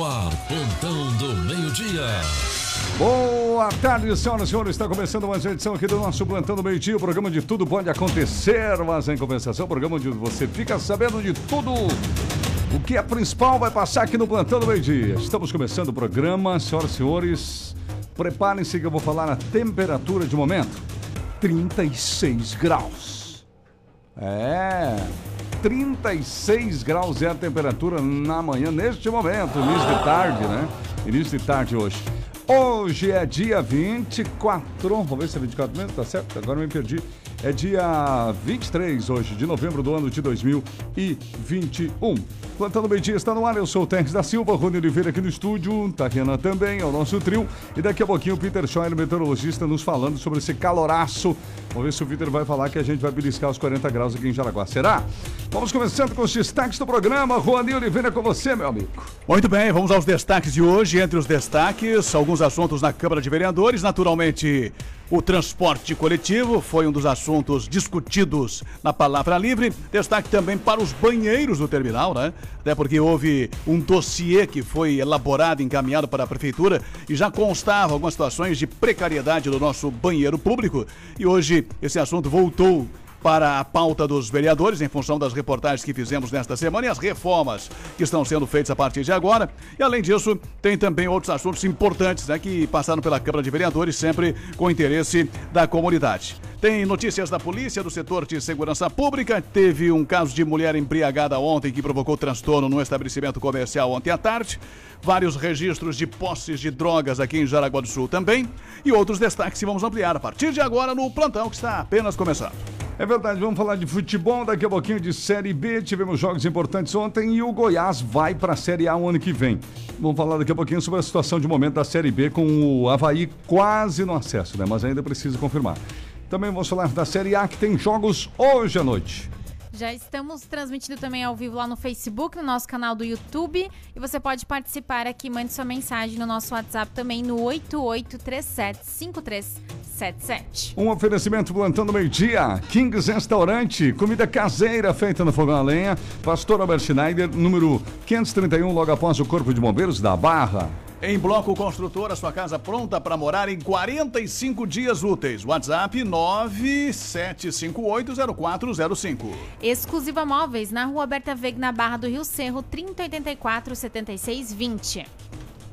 no ar, Pontão do Meio-Dia. Boa tarde, senhoras e senhores. Está começando mais uma edição aqui do nosso Plantão do Meio-Dia. O programa de tudo pode acontecer, mas em compensação, o programa onde você fica sabendo de tudo. O que é principal vai passar aqui no Plantão do Meio-Dia. Estamos começando o programa, senhoras e senhores. Preparem-se que eu vou falar a temperatura de momento: 36 graus. É. 36 graus é a temperatura na manhã, neste momento, início de tarde, né? Início de tarde hoje. Hoje é dia 24. Vamos ver se é 24 mesmo, tá certo? Agora eu me perdi. É dia 23 hoje, de novembro do ano de 2021. Plantando meio dia está no ar, eu sou o Terres da Silva, Rony Oliveira aqui no estúdio, Tariana também, é o nosso trio. E daqui a pouquinho o Peter Scheuer, meteorologista, nos falando sobre esse caloraço. Vamos ver se o Peter vai falar que a gente vai beliscar os 40 graus aqui em Jaraguá. Será? Vamos começando com os destaques do programa. Rony Oliveira com você, meu amigo. Muito bem, vamos aos destaques de hoje. Entre os destaques, alguns assuntos na Câmara de Vereadores. Naturalmente, o transporte coletivo foi um dos assuntos discutidos na Palavra Livre. Destaque também para os banheiros do terminal, né? Até porque houve um dossiê que foi elaborado encaminhado para a Prefeitura e já constava algumas situações de precariedade do nosso banheiro público. E hoje esse assunto voltou para a pauta dos vereadores, em função das reportagens que fizemos nesta semana e as reformas que estão sendo feitas a partir de agora. E além disso, tem também outros assuntos importantes né, que passaram pela Câmara de Vereadores, sempre com interesse da comunidade. Tem notícias da polícia do setor de segurança pública. Teve um caso de mulher embriagada ontem que provocou transtorno no estabelecimento comercial ontem à tarde. Vários registros de posses de drogas aqui em Jaraguá do Sul também. E outros destaques que vamos ampliar a partir de agora no plantão que está apenas começando. É verdade, vamos falar de futebol, daqui a pouquinho de Série B. Tivemos jogos importantes ontem e o Goiás vai para a Série A o ano que vem. Vamos falar daqui a pouquinho sobre a situação de momento da Série B com o Havaí quase no acesso, né? Mas ainda precisa confirmar. Também vamos falar da Série A que tem jogos hoje à noite. Já estamos transmitindo também ao vivo lá no Facebook, no nosso canal do YouTube. E você pode participar aqui, mande sua mensagem no nosso WhatsApp também no 88375377. Um oferecimento plantando meio-dia. Kings Restaurante, comida caseira feita no fogão a lenha. Pastor Albert Schneider, número 531, logo após o Corpo de Bombeiros da Barra. Em Bloco Construtor, a sua casa pronta para morar em 45 dias úteis. WhatsApp 97580405. Exclusiva Móveis, na Rua Berta Veg, na Barra do Rio Cerro, 3084 7620.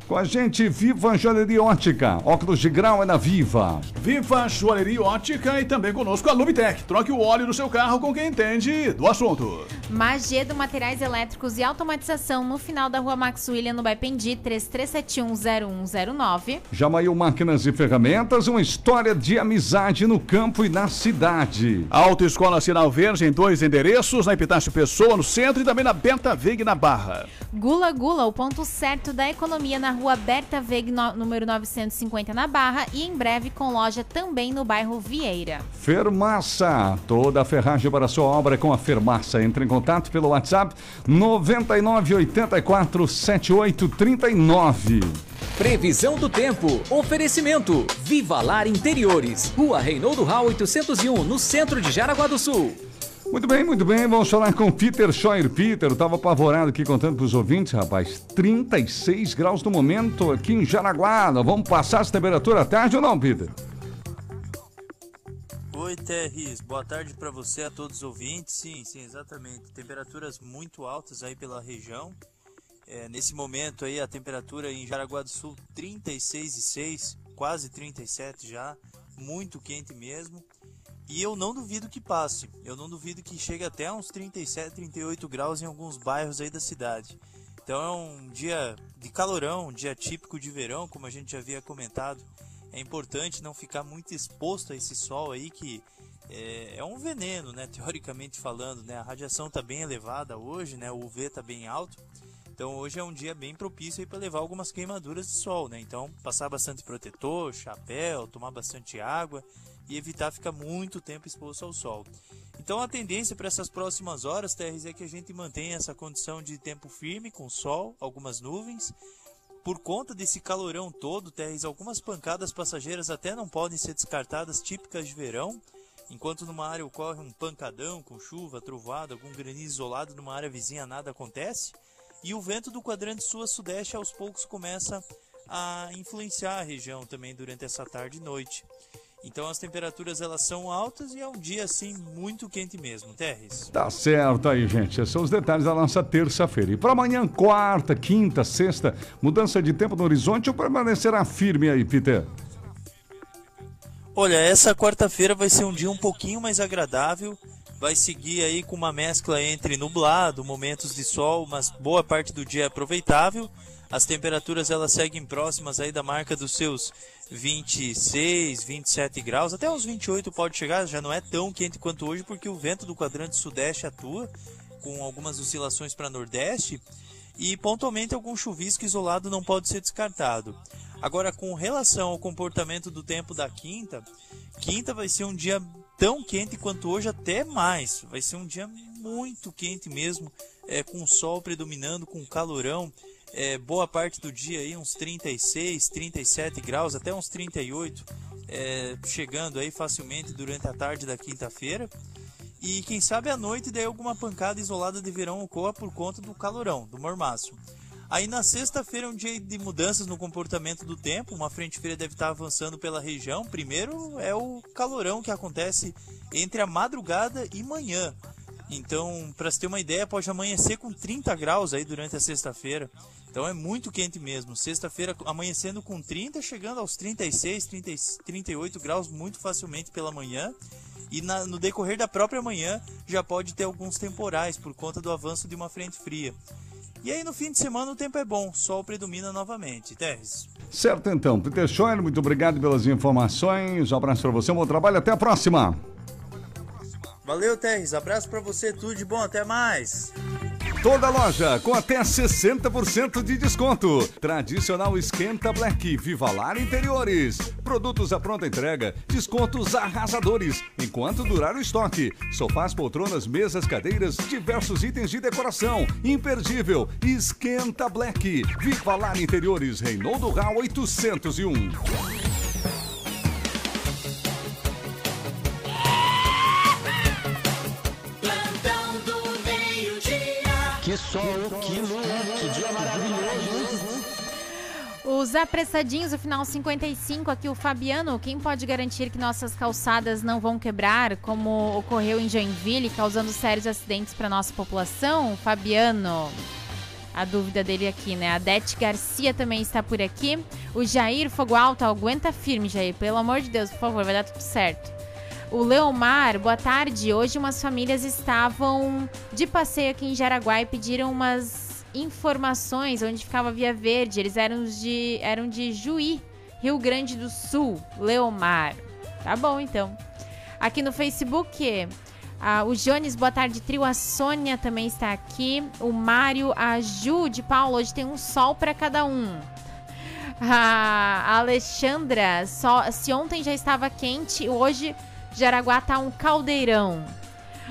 Com a gente, Viva Joalheria Ótica. Óculos de grau é na Viva. Viva Joalheria Ótica e também conosco a Lubitec. Troque o óleo do seu carro com quem entende do assunto. Magedo Materiais Elétricos e Automatização no final da Rua Max William, no Baipendi, 33710109. Jamail Máquinas e Ferramentas, uma história de amizade no campo e na cidade. Autoescola Sinal Verde em dois endereços, na Epitácio Pessoa, no centro e também na Benta Veg, na Barra. Gula Gula, o ponto certo da economia na Rua Berta Veg, no, número 950 na Barra e em breve com loja também no bairro Vieira. Fermaça, toda a ferragem para a sua obra é com a Fermaça. Entre em contato pelo WhatsApp 99847839. Previsão do tempo. Oferecimento. Viva Lar Interiores. Rua Reinaldo Rau 801, no centro de Jaraguá do Sul. Muito bem, muito bem. Vamos falar com Peter Scheuer. Peter, eu estava apavorado aqui contando para os ouvintes, rapaz. 36 graus no momento aqui em Jaraguá. Nós vamos passar essa temperatura à tarde ou não, Peter? Oi, Terris. Boa tarde para você, a todos os ouvintes. Sim, sim, exatamente. Temperaturas muito altas aí pela região. É, nesse momento aí a temperatura em Jaraguá do Sul 36,6, quase 37 já, muito quente mesmo. E eu não duvido que passe. Eu não duvido que chegue até uns 37, 38 graus em alguns bairros aí da cidade. Então é um dia de calorão, um dia típico de verão, como a gente já havia comentado. É importante não ficar muito exposto a esse sol aí que é, é um veneno, né? Teoricamente falando, né? A radiação está bem elevada hoje, né? O UV está bem alto. Então hoje é um dia bem propício para levar algumas queimaduras de sol, né? Então passar bastante protetor, chapéu, tomar bastante água e evitar ficar muito tempo exposto ao sol. Então a tendência para essas próximas horas, TRZ, é que a gente mantenha essa condição de tempo firme com sol, algumas nuvens. Por conta desse calorão todo, TRZ, algumas pancadas passageiras até não podem ser descartadas, típicas de verão. Enquanto numa área ocorre um pancadão com chuva, trovada, algum granizo isolado, numa área vizinha nada acontece. E o vento do quadrante sul a sudeste aos poucos começa a influenciar a região também durante essa tarde e noite. Então as temperaturas elas são altas e é um dia assim muito quente mesmo, Terres. Tá certo aí, gente. Esses são os detalhes da nossa terça-feira. E para amanhã, quarta, quinta, sexta, mudança de tempo no horizonte ou permanecerá firme aí, Peter? Olha, essa quarta-feira vai ser um dia um pouquinho mais agradável. Vai seguir aí com uma mescla entre nublado, momentos de sol, mas boa parte do dia é aproveitável. As temperaturas elas seguem próximas aí da marca dos seus 26, 27 graus, até uns 28 pode chegar, já não é tão quente quanto hoje porque o vento do quadrante sudeste atua com algumas oscilações para nordeste e pontualmente algum chuvisco isolado não pode ser descartado. Agora com relação ao comportamento do tempo da quinta, quinta vai ser um dia tão quente quanto hoje, até mais. Vai ser um dia muito quente mesmo, é, com sol predominando, com calorão é, boa parte do dia aí uns 36, 37 graus, até uns 38, é, chegando aí facilmente durante a tarde da quinta-feira. E quem sabe à noite daí alguma pancada isolada de verão ocorra por conta do calorão, do mormaço. Aí na sexta-feira é um dia de mudanças no comportamento do tempo, uma frente fria deve estar avançando pela região. Primeiro é o calorão que acontece entre a madrugada e manhã. Então, para você ter uma ideia, pode amanhecer com 30 graus aí durante a sexta-feira. Então é muito quente mesmo. Sexta-feira amanhecendo com 30, chegando aos 36, 30, 38 graus muito facilmente pela manhã. E na, no decorrer da própria manhã já pode ter alguns temporais por conta do avanço de uma frente fria. E aí no fim de semana o tempo é bom, sol predomina novamente. Teres. Certo então, Peter Schoer, muito obrigado pelas informações. Um abraço para você, um bom trabalho, até a próxima. Valeu, Teres. Abraço para você, tudo de bom, até mais. Toda loja com até 60% de desconto. Tradicional Esquenta Black, Vivalar Interiores. Produtos à pronta entrega, descontos arrasadores, enquanto durar o estoque. Sofás, poltronas, mesas, cadeiras, diversos itens de decoração. Imperdível. Esquenta Black, Vivalar Interiores, Reinaldo Rau 801. Que sol, que luz, que dia maravilhoso. Os apressadinhos, o final 55, aqui o Fabiano. Quem pode garantir que nossas calçadas não vão quebrar, como ocorreu em Joinville, causando sérios acidentes para nossa população? Fabiano, a dúvida dele aqui, né? A Dete Garcia também está por aqui. O Jair Fogo Alto, aguenta firme, Jair. Pelo amor de Deus, por favor, vai dar tudo certo. O Leomar, boa tarde. Hoje umas famílias estavam de passeio aqui em Jaraguá e pediram umas informações onde ficava Via Verde. Eles eram de, eram de Juí, Rio Grande do Sul. Leomar. Tá bom, então. Aqui no Facebook, ah, o Jones, boa tarde, trio. A Sônia também está aqui. O Mário, a Ju de Paulo. Hoje tem um sol para cada um. A Alexandra, só, se ontem já estava quente, hoje Jaraguá tá um caldeirão.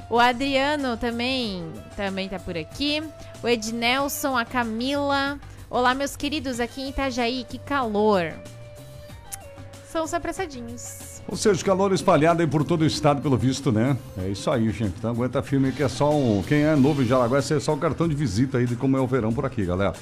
O Adriano também, também tá por aqui. O Ednelson, a Camila. Olá, meus queridos, aqui em Itajaí, que calor. São os apressadinhos. Ou seja, calor espalhado aí por todo o estado, pelo visto, né? É isso aí, gente. Então aguenta firme que é só um. Quem é novo em Jaraguá, é só o cartão de visita aí de como é o verão por aqui, galera.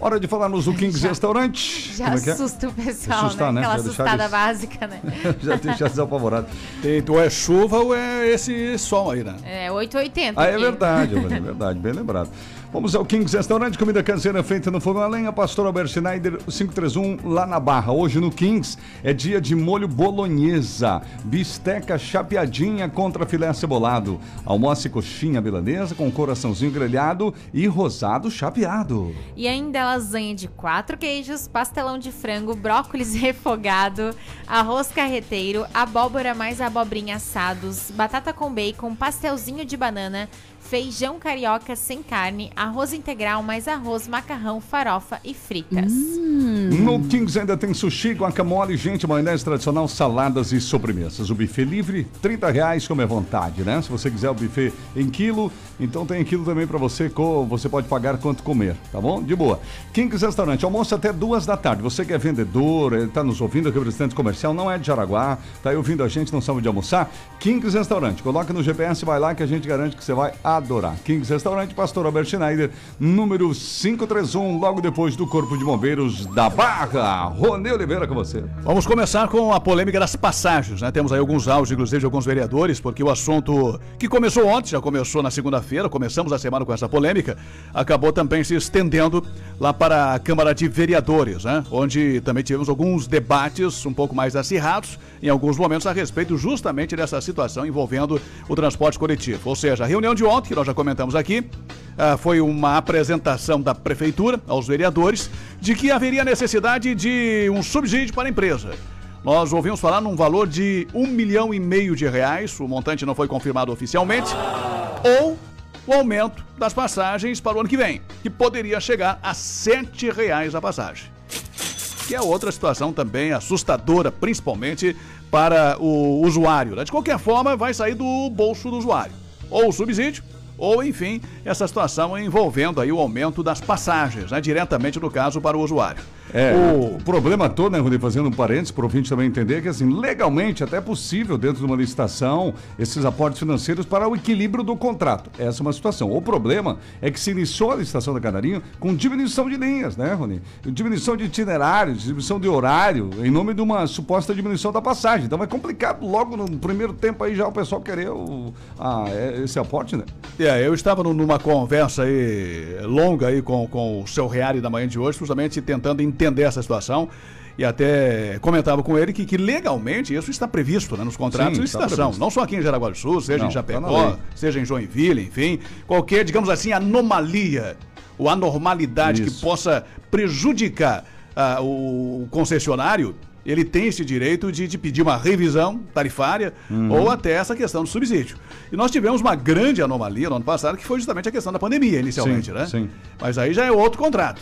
Hora de falar no Kings Já- Restaurante. Já Como é é? assusta o pessoal, Assustar, né? né? Aquela Já assustada eles- básica, né? Já deixar desapavorado. Tem, ou é chuva ou é esse sol aí, né? É, 880 Ah, é verdade, é verdade, bem lembrado. Vamos ao Kings Restaurante, comida caseira feita no fogão a lenha, Pastor Albert Schneider 531, lá na Barra. Hoje no Kings é dia de molho bolonhesa, bisteca chapeadinha contra filé cebolado, almoço e coxinha milanesa com coraçãozinho grelhado e rosado chapeado. E ainda lasanha de quatro queijos, pastelão de frango, brócolis refogado, arroz carreteiro, abóbora mais abobrinha assados, batata com bacon, pastelzinho de banana, feijão carioca sem carne, arroz integral mais arroz, macarrão, farofa e fritas. No Kings ainda tem sushi, guacamole, gente, maionese tradicional, saladas e sobremesas. O buffet livre, 30 reais, como é vontade, né? Se você quiser o buffet em quilo, então tem quilo também para você, você pode pagar quanto comer, tá bom? De boa. Kings Restaurante, almoço até duas da tarde. Você que é vendedor, eh, tá nos ouvindo, representante comercial, não é de Jaraguá, tá aí ouvindo a gente, não sabe de almoçar? Kings Restaurante, coloca no GPS, vai lá que a gente garante que você vai adorar. Kings Restaurante, Pastor Albert. Schneider, número 531, logo depois do Corpo de Bombeiros da Barra. Rony Oliveira com você. Vamos começar com a polêmica das passagens, né? Temos aí alguns áudios, inclusive, de alguns vereadores, porque o assunto que começou ontem, já começou na segunda-feira, começamos a semana com essa polêmica, acabou também se estendendo lá para a Câmara de Vereadores, né? Onde também tivemos alguns debates um pouco mais acirrados, em alguns momentos, a respeito justamente dessa situação envolvendo o transporte coletivo. Ou seja, a reunião de ontem, que nós já comentamos aqui, ah, foi uma apresentação da Prefeitura aos vereadores de que haveria necessidade de um subsídio para a empresa. Nós ouvimos falar num valor de um milhão e meio de reais, o montante não foi confirmado oficialmente, ou o aumento das passagens para o ano que vem, que poderia chegar a sete reais a passagem. Que é outra situação também assustadora, principalmente para o usuário. né? De qualquer forma, vai sair do bolso do usuário. Ou o subsídio, ou enfim, essa situação envolvendo aí o aumento das passagens, né? diretamente no caso para o usuário. É, o... problema todo, né, Rudi, fazendo um parênteses para o ouvinte também entender que, assim, legalmente até é possível, dentro de uma licitação, esses aportes financeiros para o equilíbrio do contrato. Essa é uma situação. O problema é que se iniciou a licitação da Canarinho com diminuição de linhas, né, Rony? Diminuição de itinerários, diminuição de horário, em nome de uma suposta diminuição da passagem. Então é complicado logo no primeiro tempo aí já o pessoal querer o, a, esse aporte, né? É, eu estava numa conversa aí longa aí com, com o seu Reale da manhã de hoje, justamente tentando entender essa situação. E até comentava com ele que, que legalmente isso está previsto né, nos contratos Sim, de licitação. Não só aqui em Jaraguá do Sul, seja Não, em na Chapecó, lei. seja em Joinville, enfim. Qualquer, digamos assim, anomalia ou anormalidade que Isso. possa prejudicar ah, o concessionário, ele tem esse direito de, de pedir uma revisão tarifária Uhum. ou até essa questão do subsídio. E nós tivemos uma grande anomalia no ano passado, que foi justamente a questão da pandemia, inicialmente, Sim, né? sim. Mas aí já é outro contrato.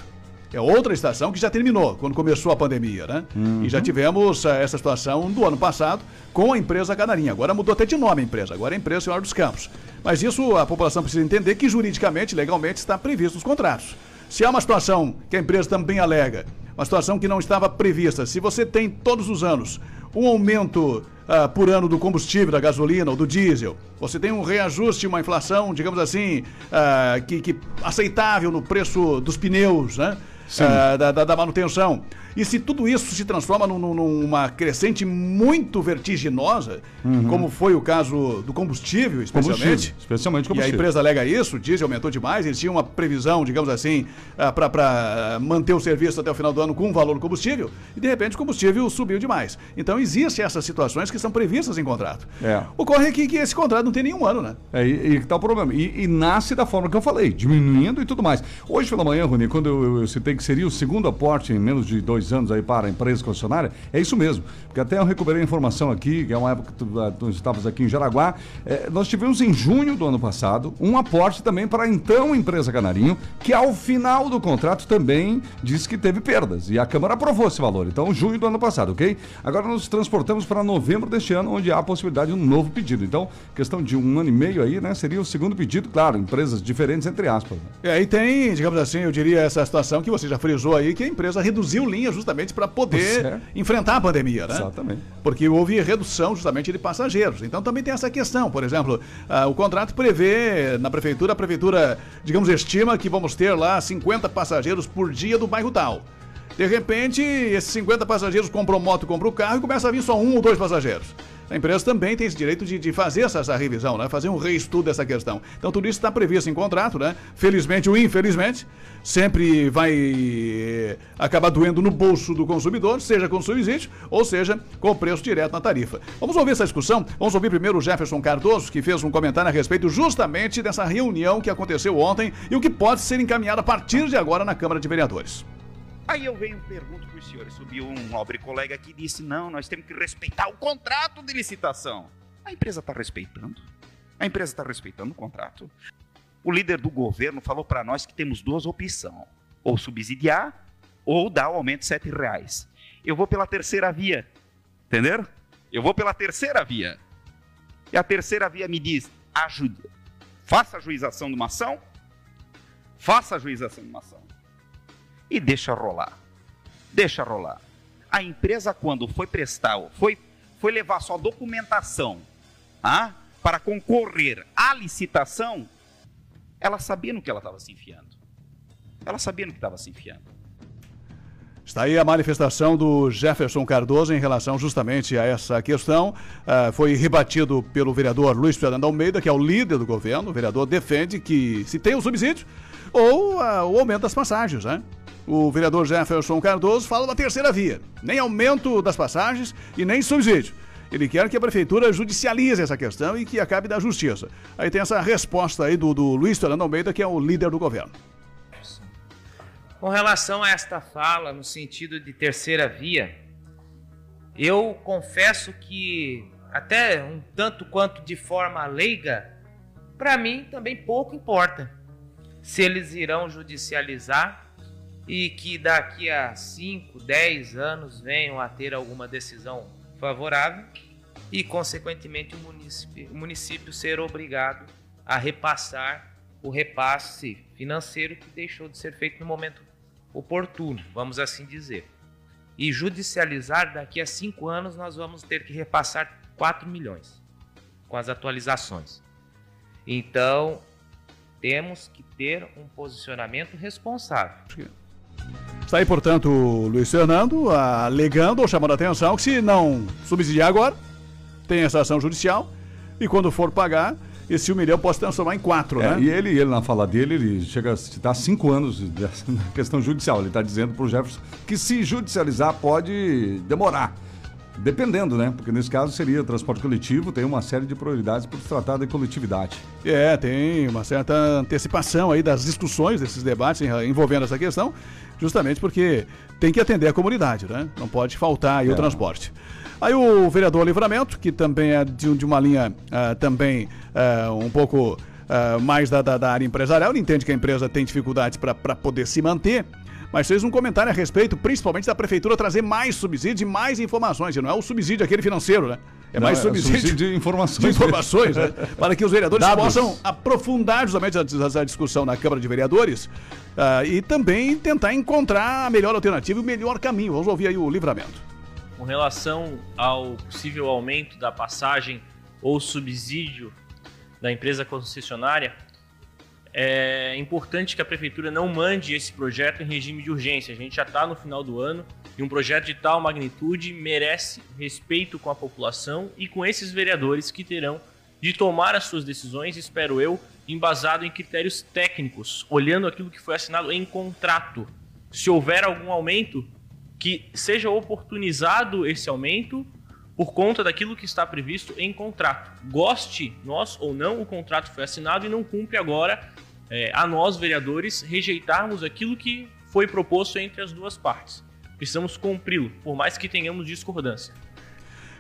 É outra estação que já terminou, quando começou a pandemia, né? Uhum. E já tivemos eh, essa situação do ano passado com a empresa Canarinha. Agora mudou até de nome a empresa, agora é a empresa Senhor dos Campos. Mas isso a população precisa entender que juridicamente, legalmente, está previsto nos contratos. Se há uma situação que a empresa também alega, uma situação que não estava prevista, se você tem todos os anos um aumento ah, por ano do combustível, da gasolina ou do diesel, você tem um reajuste, uma inflação, digamos assim, ah, que, que aceitável no preço dos pneus, né? Ah, da, da- da manutenção. E se tudo isso se transforma num- num- numa crescente muito vertiginosa, como foi o caso do combustível, especialmente, Combustível, especialmente e a combustível. empresa alega isso, o diesel aumentou demais, eles tinham uma previsão, digamos assim, para manter o serviço até o final do ano com o valor do combustível, e de repente o combustível subiu demais. Então existem essas situações que são previstas em contrato. É. Ocorre aqui que esse contrato não tem nenhum ano, né? É, e, e que tá o problema. E, e nasce da forma que eu falei, diminuindo e tudo mais. Hoje pela manhã, Rony, quando eu, eu- eu citei que seria o segundo aporte em menos de dois anos aí para a empresa concessionária, é isso mesmo. Porque até eu recuperei a informação aqui, que é uma época que tu, ah, tu estavas aqui em Jaraguá. É, nós tivemos em junho do ano passado um aporte também para a então empresa Canarinho, que ao final do contrato também disse que teve perdas. E a Câmara aprovou esse valor. Então, junho do ano passado, ok? Agora nos transportamos para novembro deste ano, onde há a possibilidade de um novo pedido. Então, questão de um ano e meio aí, né? Seria o segundo pedido, claro, empresas diferentes, entre aspas. né? E aí tem, digamos assim, eu diria essa situação que você já frisou aí, que a empresa reduziu linha justamente para poder é. enfrentar a pandemia, né? Exatamente. Porque houve redução justamente de passageiros. Então também tem essa questão. Por exemplo, ah, o contrato prevê na prefeitura, a prefeitura, digamos, estima que vamos ter lá 50 passageiros por dia do bairro tal. De repente, esses 50 passageiros compram moto, compram carro e começa a vir só um ou dois passageiros. A empresa também tem esse direito de, de fazer essa, essa revisão, né? fazer um reestudo dessa questão. Então, tudo isso está previsto em contrato, né? Felizmente ou infelizmente, sempre vai eh, acabar doendo no bolso do consumidor, seja com subsídio ou seja com o preço direto na tarifa. Vamos ouvir essa discussão? Vamos ouvir primeiro o Jefferson Cardoso, que fez um comentário a respeito justamente dessa reunião que aconteceu ontem e o que pode ser encaminhado a partir de agora na Câmara de Vereadores. Aí eu venho e pergunto para os senhores, subiu um nobre colega aqui e disse, não, nós temos que respeitar o contrato de licitação. A empresa está respeitando? A empresa está respeitando o contrato? O líder do governo falou para nós que temos duas opções, ou subsidiar ou dar o aumento de sete reais. Eu vou pela terceira via, entenderam? Eu vou pela terceira via. E a terceira via me diz, ajude, faça a juização de uma ação, faça a juização de uma ação e deixa rolar. Deixa rolar. A empresa, quando foi prestar, foi, foi levar sua documentação ah, para concorrer à licitação, Ela sabia no que ela estava se enfiando. Ela sabia no que estava se enfiando. Está aí a manifestação do Jefferson Cardoso em relação justamente a essa questão. Uh, foi rebatido pelo vereador Luiz Fernando Almeida, que é o líder do governo. O vereador defende que se tem o subsídio ou uh, o aumento das passagens, né? O vereador Jefferson Cardoso fala da terceira via. Nem aumento das passagens e nem subsídio. Ele quer que a prefeitura judicialize essa questão e que acabe da justiça. Aí tem essa resposta aí do, do Luiz Fernando Almeida, que é o líder do governo. Com relação a esta fala, no sentido de terceira via, eu confesso que, até um tanto quanto de forma leiga, para mim também pouco importa se eles irão judicializar e que daqui a 5, 10 anos venham a ter alguma decisão favorável e, consequentemente, o município, o município ser obrigado a repassar o repasse financeiro que deixou de ser feito no momento oportuno, vamos assim dizer. E judicializar, daqui a cinco anos nós vamos ter que repassar 4 milhões com as atualizações. Então, temos que ter um posicionamento responsável. Está aí, portanto, o Luiz Fernando alegando ou chamando a atenção que se não subsidiar agora, tem essa ação judicial e quando for pagar, esse um milhão pode se transformar em quatro, é, né? E ele, ele, na fala dele, ele chega a citar cinco anos dessa questão judicial. Ele está dizendo para o Jefferson que se judicializar pode demorar. Dependendo, né? Porque nesse caso seria transporte coletivo, tem uma série de prioridades por se tratar de coletividade. É, tem uma certa antecipação aí das discussões, desses debates envolvendo essa questão, justamente porque tem que atender a comunidade, né? Não pode faltar aí é. o transporte. Aí o vereador Livramento, que também é de, de uma linha uh, também uh, um pouco uh, mais da, da, da, área empresarial, ele entende que a empresa tem dificuldades para poder se manter, mas fez um comentário a respeito, principalmente da prefeitura trazer mais subsídio e mais informações. E não é o subsídio aquele financeiro, né? É mais não, subsídio, é subsídio de informações. De informações, né? Para que os vereadores Dados. possam aprofundar justamente essa discussão na Câmara de Vereadores uh, e também tentar encontrar a melhor alternativa e o melhor caminho. Vamos ouvir aí o livramento com relação ao possível aumento da passagem ou subsídio da empresa concessionária, é importante que a prefeitura não mande esse projeto em regime de urgência. A gente já está no final do ano e um projeto de tal magnitude merece respeito com a população e com esses vereadores que terão de tomar as suas decisões, espero eu, embasado em critérios técnicos, olhando aquilo que foi assinado em contrato. Se houver algum aumento, que seja oportunizado esse aumento por conta daquilo que está previsto em contrato. Goste nós ou não, o contrato foi assinado e não cumpre agora é, a nós, vereadores, rejeitarmos aquilo que foi proposto entre as duas partes. Precisamos cumpri-lo, por mais que tenhamos discordância.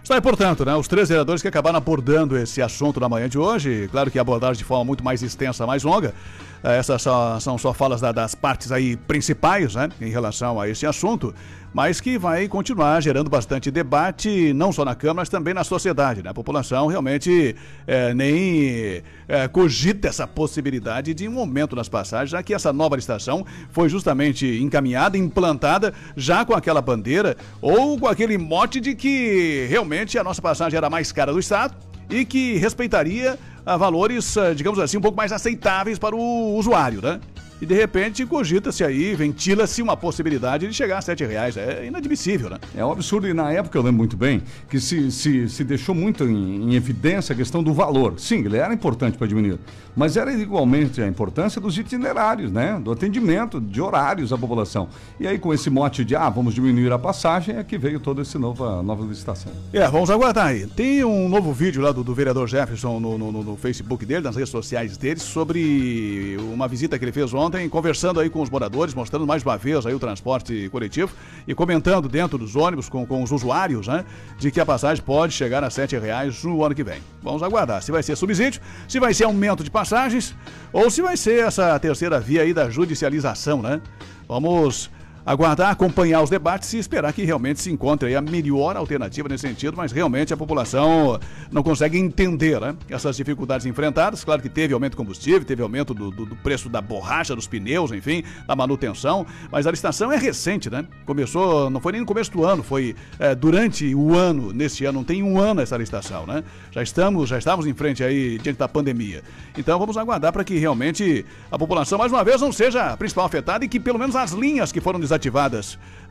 Está aí, portanto, né, os três vereadores que acabaram abordando esse assunto na manhã de hoje, claro que abordaram de forma muito mais extensa, mais longa, essas só, são só falas da, das partes aí principais, né, em relação a esse assunto mas que vai continuar gerando bastante debate, não só na Câmara, mas também na sociedade. Né? A população realmente é, nem é, cogita essa possibilidade de um aumento nas passagens, já que essa nova licitação foi justamente encaminhada, implantada já com aquela bandeira ou com aquele mote de que realmente a nossa passagem era mais cara do Estado e que respeitaria valores, digamos assim, um pouco mais aceitáveis para o usuário, né? E de repente cogita-se aí, ventila-se uma possibilidade de chegar a sete reais. É inadmissível, né? É um absurdo e na época eu lembro muito bem que se, se, se deixou muito em, em evidência a questão do valor. Sim, ele era importante para diminuir, mas era igualmente a importância dos itinerários, né? Do atendimento, de horários à população. E aí com esse mote de, ah, vamos diminuir a passagem, é que veio toda essa nova, nova licitação. É, vamos aguardar aí. Tem um novo vídeo lá do, do vereador Jefferson no, no, no Facebook dele, nas redes sociais dele, sobre uma visita que ele fez ontem ontem, conversando aí com os moradores, mostrando mais uma vez aí o transporte coletivo e comentando dentro dos ônibus com, com os usuários, né, de que a passagem pode chegar a sete reais no ano que vem. Vamos aguardar se vai ser subsídio, se vai ser aumento de passagens ou se vai ser essa terceira via aí da judicialização, né? Vamos aguardar, acompanhar os debates e esperar que realmente se encontre a melhor alternativa nesse sentido, mas realmente a população não consegue entender né, essas dificuldades enfrentadas. Claro que teve aumento de combustível, teve aumento do, do, do preço da borracha, dos pneus, enfim, da manutenção, mas a licitação é recente, né? Começou, não foi nem no começo do ano, foi é, durante o ano, nesse ano, não tem um ano essa licitação, né? Já estamos, já estamos em frente aí diante da pandemia. Então vamos aguardar para que realmente a população, mais uma vez, não seja a principal afetada e que pelo menos as linhas que foram desativadas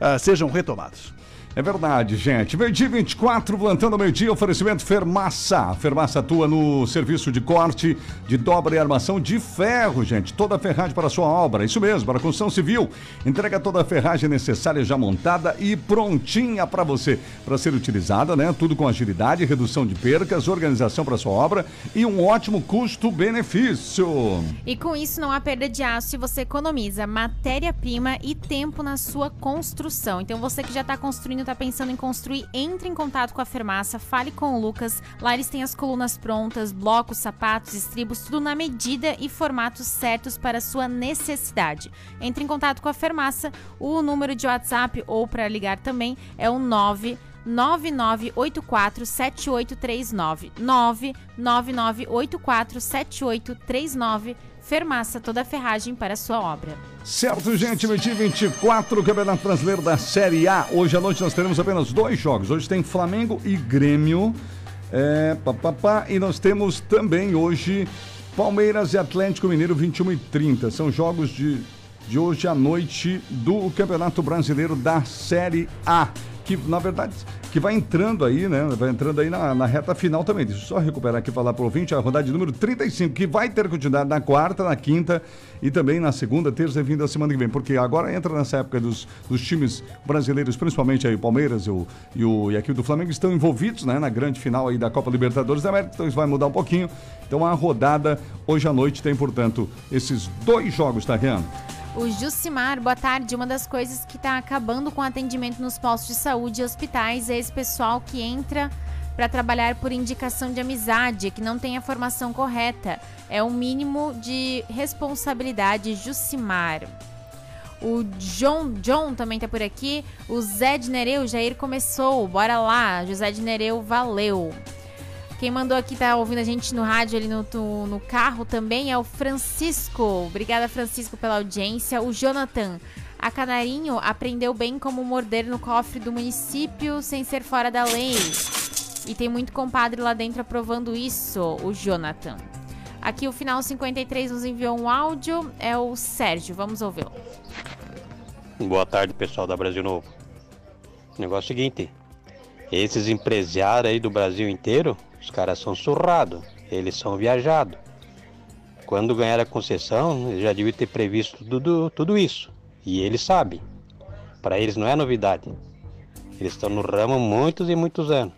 uh, sejam retomadas. É verdade, gente. Meio-dia 24, plantando meio-dia, oferecimento Fermaça. Fermaça atua no serviço de corte, de dobra e armação de ferro, gente. Toda a ferragem para a sua obra. Isso mesmo, para a construção civil. Entrega toda a ferragem necessária já montada e prontinha para você. Para ser utilizada, né? Tudo com agilidade, redução de percas, organização para a sua obra e um ótimo custo-benefício. E com isso não há perda de aço e você economiza matéria-prima e tempo na sua construção. Então você que já está construindo está pensando em construir, entre em contato com a Fermaça, fale com o Lucas. Lá eles têm as colunas prontas, blocos, sapatos, estribos, tudo na medida e formatos certos para a sua necessidade. Entre em contato com a Fermaça, o número de WhatsApp ou para ligar também é o 9 99847839 999847839 Fermaça, toda a ferragem para a sua obra. Certo, gente, meio-dia 24, Campeonato Brasileiro da Série A. Hoje à noite nós teremos apenas dois jogos. Hoje tem Flamengo e Grêmio. É, pá, pá, pá, e nós temos também hoje Palmeiras e Atlético Mineiro 21 e 30. São jogos de, de hoje à noite do Campeonato Brasileiro da Série A. Que na verdade que vai entrando aí, né? Vai entrando aí na, na reta final também. Deixa eu só recuperar aqui e falar para o ouvinte a rodada de número 35, que vai ter continuidade na quarta, na quinta e também na segunda, terça e fim da semana que vem. Porque agora entra nessa época dos, dos times brasileiros, principalmente aí o Palmeiras e, o, e, o, e aqui do Flamengo, estão envolvidos né, na grande final aí da Copa Libertadores da América, então isso vai mudar um pouquinho. Então a rodada hoje à noite tem, portanto, esses dois jogos, tá, Rian? O Jucimar, boa tarde. Uma das coisas que está acabando com o atendimento nos postos de saúde e hospitais é esse pessoal que entra para trabalhar por indicação de amizade, que não tem a formação correta. É o mínimo de responsabilidade, Jucimar. O John, John também tá por aqui. O Zé de Nereu, Jair começou. Bora lá. José de Nereu, valeu. Quem mandou aqui tá ouvindo a gente no rádio ali no, no carro também é o Francisco. Obrigada, Francisco, pela audiência. O Jonathan. A Canarinho aprendeu bem como morder no cofre do município sem ser fora da lei. E tem muito compadre lá dentro aprovando isso, o Jonathan. Aqui o final 53 nos enviou um áudio, é o Sérgio, vamos ouvi-lo. Boa tarde, pessoal da Brasil Novo. O negócio é o seguinte, esses empresários aí do Brasil inteiro os caras são surrados, eles são viajados. Quando ganhar a concessão, eles já deviam ter previsto tudo, tudo isso. E eles sabem. Para eles não é novidade. Eles estão no ramo muitos e muitos anos.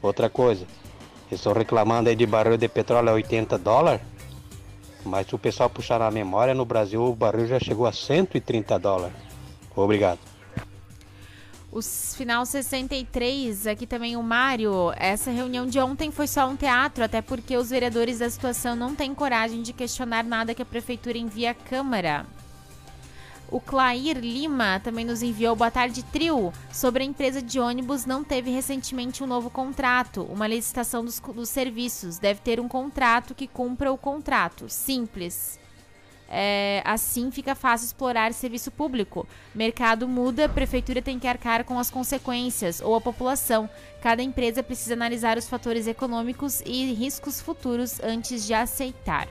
Outra coisa, eles estão reclamando aí de barril de petróleo a 80 dólares. Mas se o pessoal puxar na memória, no Brasil o barril já chegou a 130 dólares. Obrigado. Os final 63, aqui também o Mário. Essa reunião de ontem foi só um teatro, até porque os vereadores da situação não têm coragem de questionar nada que a prefeitura envia à Câmara. O Clair Lima também nos enviou Boa tarde, Trio. Sobre a empresa de ônibus, não teve recentemente um novo contrato, uma licitação dos, dos serviços. Deve ter um contrato que cumpra o contrato. Simples. É, assim fica fácil explorar serviço público. Mercado muda, prefeitura tem que arcar com as consequências, ou a população. Cada empresa precisa analisar os fatores econômicos e riscos futuros antes de aceitar.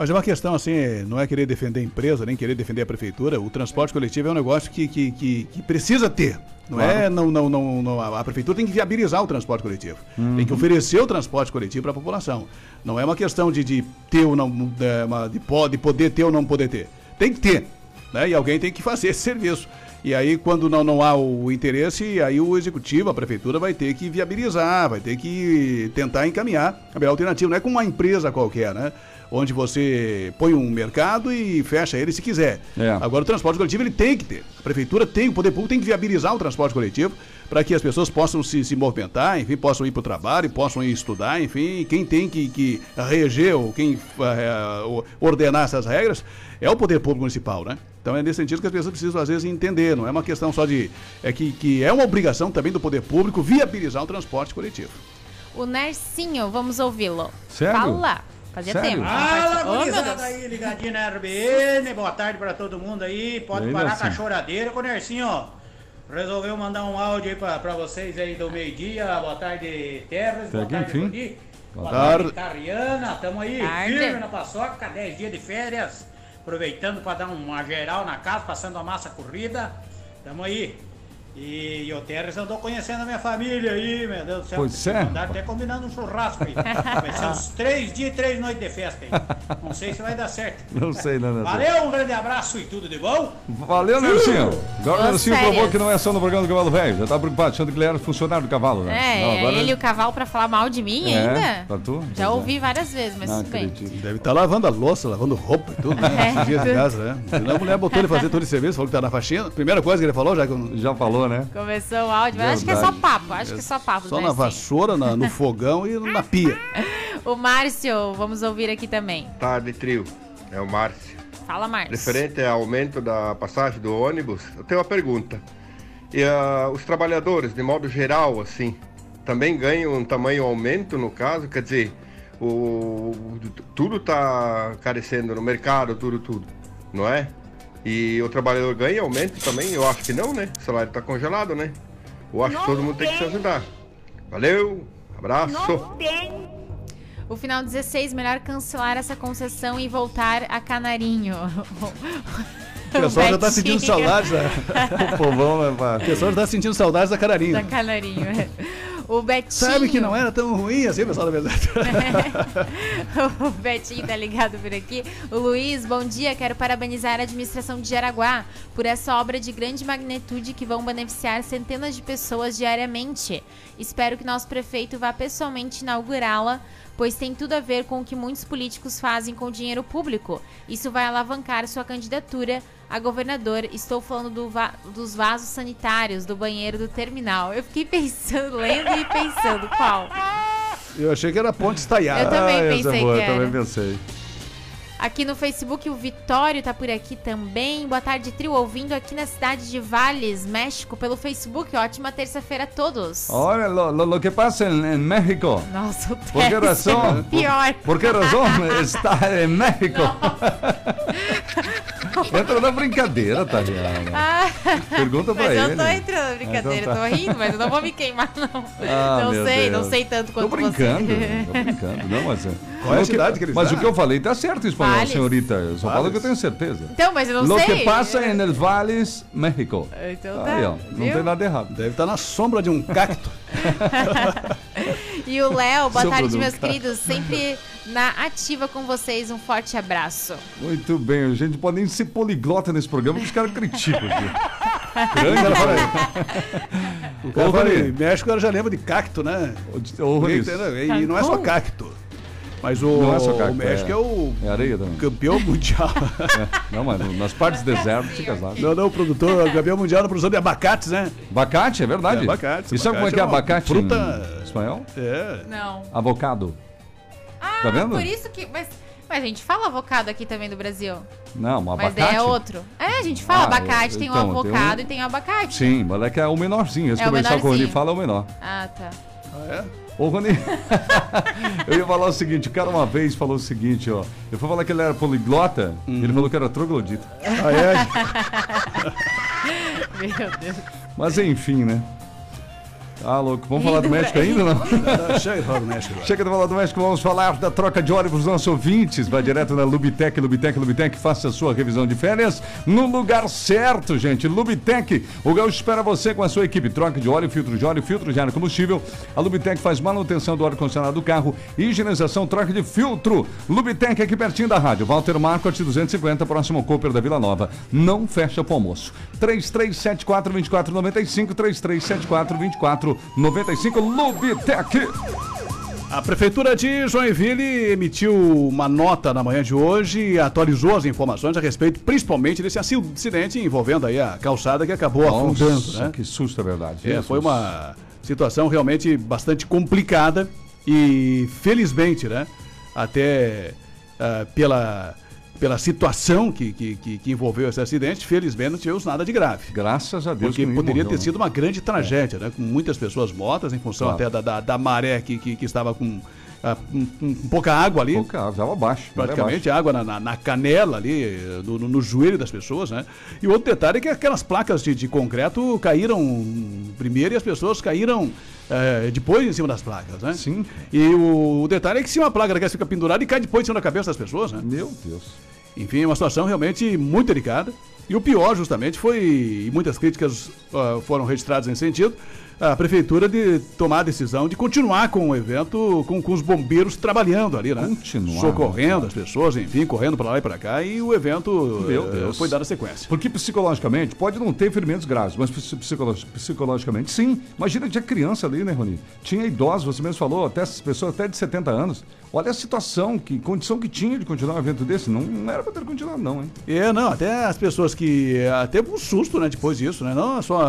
Mas é uma questão assim, não é querer defender a empresa, nem querer defender a prefeitura. O transporte coletivo é um negócio que, que, que, que precisa ter. Não claro. é, não, não, não, não, a prefeitura tem que viabilizar o transporte coletivo. Uhum. Tem que oferecer o transporte coletivo para a população. Não é uma questão de, de ter ou não, de, de poder ter ou não poder ter. Tem que ter. Né? E alguém tem que fazer esse serviço. E aí, quando não, não há o interesse, aí o executivo, a prefeitura, vai ter que viabilizar, vai ter que tentar encaminhar a melhor alternativa. Não é com uma empresa qualquer, né? Onde você põe um mercado e fecha ele se quiser. É. Agora o transporte coletivo ele tem que ter. A prefeitura tem, o poder público tem que viabilizar o transporte coletivo para que as pessoas possam se, se movimentar, enfim, possam ir para o trabalho, possam ir estudar, enfim, quem tem que, que reger ou quem eh, ordenar essas regras é o poder público municipal, né? Então é nesse sentido que as pessoas precisam, às vezes, entender. Não é uma questão só de. É que, que é uma obrigação também do poder público viabilizar o transporte coletivo. O Nercinho, vamos ouvi-lo. Sério? Fala. Fazia Sério? tempo. Fala, Oh, gurizada Deus. aí, ligadinho na RBN. Boa tarde pra todo mundo aí. Pode aí, parar com a Nercinho? choradeira, com o Nercinho, ó. Resolveu mandar um áudio aí pra, pra vocês aí do meio-dia. Boa tarde, Terras. Boa tarde, enfim. Rudi. Boa Boa tarde, tarde. Tariana. Tamo aí, Tarde. firme na paçoca, 10 dias de férias. Aproveitando pra dar uma geral na casa, passando a massa corrida. Tamo aí. E, e o Terres andou conhecendo a minha família aí, meu Deus do céu. Pois é. Andaram até combinando um churrasco aí. Vai ser uns três dias e três noites de festa aí. Não sei se vai dar certo. Não sei, não, não. Valeu, um grande abraço e tudo de bom. Valeu, Nercinho. Agora o Nercinho provou que não é só no programa do Cavalo Velho. Já tá preocupado, achando que ele era funcionário do cavalo, né? É, Não, agora- ele e o cavalo pra falar mal de mim É, ainda? pra tu? Já Pois é. ouvi várias vezes, mas Não tudo bem. acredito. Deve estar lavando a louça, lavando roupa e tudo, né? É. Esses dias de casa, né? A mulher botou ele fazer todo esse serviço, falou que tá na faxina. Primeira coisa que ele falou, já que eu- Já falou, né? Começou o áudio, mas acho que é só papo, acho que é só papo. só na vassoura, na- no fogão e na pia. O Márcio, vamos ouvir aqui também. Tarde, trio. É o Márcio. Fala, Márcio. Referente ao aumento da passagem do ônibus, eu tenho uma pergunta. E ah, os trabalhadores, de modo geral, assim, também ganham um tamanho aumento no caso? Quer dizer, o, o- tudo está carecendo no mercado, tudo, tudo, não é? E o trabalhador ganha aumento também? Eu acho que não, né? O salário está congelado, né? Eu acho que todo mundo tem que se ajudar. Valeu, abraço. O final 16, melhor cancelar essa concessão e voltar a Canarinho. O pessoal já tá sentindo saudades da... O povão, né, O pessoal já tá sentindo saudades da cararinha. Da Canarinho. O Betinho. Sabe que não era tão ruim assim, pessoal da verdade. o Betinho tá ligado por aqui. O Luiz, bom dia. Quero parabenizar a administração de Jaraguá por essa obra de grande magnitude que vão beneficiar centenas de pessoas diariamente. Espero que nosso prefeito vá pessoalmente inaugurá-la, pois tem tudo a ver com o que muitos políticos fazem com o dinheiro público. Isso vai alavancar sua candidatura a governador. Estou falando do va- dos vasos sanitários, do banheiro do terminal. Eu fiquei pensando, lendo e pensando qual. Eu achei que era ponte estaiada. Eu também Ah, pensei que eu também era. pensei. Aqui no Facebook, o Vitório tá por aqui também. Boa tarde, trio, ouvindo aqui na cidade de Valles, México, pelo Facebook. Ótima terça-feira a todos. Olha, lo, lo, lo que pasa en, en México. Nossa, o ¿Por Teres é razón? Pior. ¿Por qué razón está en México? Entra na brincadeira, Tariana. Ah, Pergunta pra mas eu ele. tô entrando na brincadeira, Então tá. tô rindo, mas eu não vou me queimar, não. Ah, não meu sei, Deus. não sei tanto quanto Tô brincando, você. tô brincando. Não, mas... é- Qual é a o que- cidade que ele Mas o que eu falei tá certo em espanhol, Valles. senhorita. Eu só falo que eu tenho certeza. Então, mas eu não Lo sei. que passa en el Valles, México. Então tá, Aí, ó, não viu? tem nada errado. Deve estar na sombra de um cacto. E o Léo, boa tarde, meus queridos. Sempre na ativa com vocês. Um forte abraço. Muito bem, a gente pode nem ser poliglota nesse programa, porque os caras criticam aqui. O cara fala, o cara Ô, fala Rony. em México, ela já lembra de cacto, né? Rony, E não é só cacto. Mas o, Não é só cacto, o México é, é- o É areia também. campeão mundial. É, Não, mas nas partes desertas fica lá. não, não, o produtor, o campeão mundial na produção de abacates, né? Abacate, é verdade. É, abacate, E sabe como é que é abacate é fruta- espanhol? É. Não. Avocado. Ah, Tá vendo? por isso que. Mas, mas a gente fala avocado aqui também do Brasil. Não, um Mas abacate. daí é outro. É, a gente fala Ah, abacate, tem o então, tem avocado um- e tem o abacate. Sim, mas é que é o menorzinho. Esse É que o o o Rony fala é o menor. Ah, tá. Ah, é? Ô, Rony, eu ia falar o seguinte, o cara uma vez falou o seguinte, ó. Eu fui falar que ele era poliglota, Uhum. ele falou que era troglodita. Ah, é? Meu Deus. Mas enfim, né? Ah, louco. Vamos falar do México pra- ainda, não? Não, Chega de falar do México agora. Chega de falar do México, vamos falar da troca de óleo para os nossos ouvintes. Vai direto na Lubitec, Lubitec, Lubitec, faça a sua revisão de férias no lugar certo, gente. Lubitec, o Gaúcho espera você com a sua equipe. Troca de óleo, filtro de óleo, filtro de ar e combustível. A Lubitec faz manutenção do ar-condicionado do carro, higienização, troca de filtro. Lubitec aqui pertinho da rádio. Walter Marcot 250, próximo Cooper da Vila Nova. Não fecha pro almoço. 3374 2495, 3374 2495, Lubitec. A Prefeitura de Joinville emitiu uma nota na manhã de hoje e atualizou as informações a respeito, principalmente desse acidente envolvendo aí a calçada que acabou Nossa, afundando, né? que susto, é verdade. É, Jesus. foi uma situação realmente bastante complicada e felizmente, né? Até ah, pela, pela situação que, que, que, que envolveu esse acidente, felizmente não tivemos nada de grave. Graças a Deus Porque poderia morreu, ter né? sido uma grande tragédia, né? Com muitas pessoas mortas em função Claro. até da, da, da maré que, que, que estava com ah, um- um- pouca água ali. Pouca água, estava abaixo. Praticamente água na, na- na canela ali, no, no- no joelho das pessoas, né? E outro detalhe é que aquelas placas de, de concreto caíram primeiro e as pessoas caíram eh, depois em cima das placas, né? Sim. E o, o detalhe é que se uma placa daquela fica pendurada e cai depois em cima da cabeça das pessoas, né? Meu Deus. Enfim, é uma situação realmente muito delicada. E o pior, justamente, foi, e muitas críticas ah, foram registradas nesse sentido, a prefeitura de tomar a decisão de continuar com o evento, com, com os bombeiros trabalhando ali, né? Continuar, Socorrendo as pessoas, enfim, correndo para lá e para cá, e o evento Deus. foi dado sequência. Porque psicologicamente, pode não ter ferimentos graves, mas psi- psicolo- psicologicamente, sim. Imagina, tinha criança ali, né, Rony? Tinha idosos, você mesmo falou, até pessoas até de 70 anos. Olha a situação, que condição que tinha de continuar um evento desse. Não, não era pra ter continuado, não, hein? É, não, até as pessoas que. Até um susto, né, depois disso, né? Não só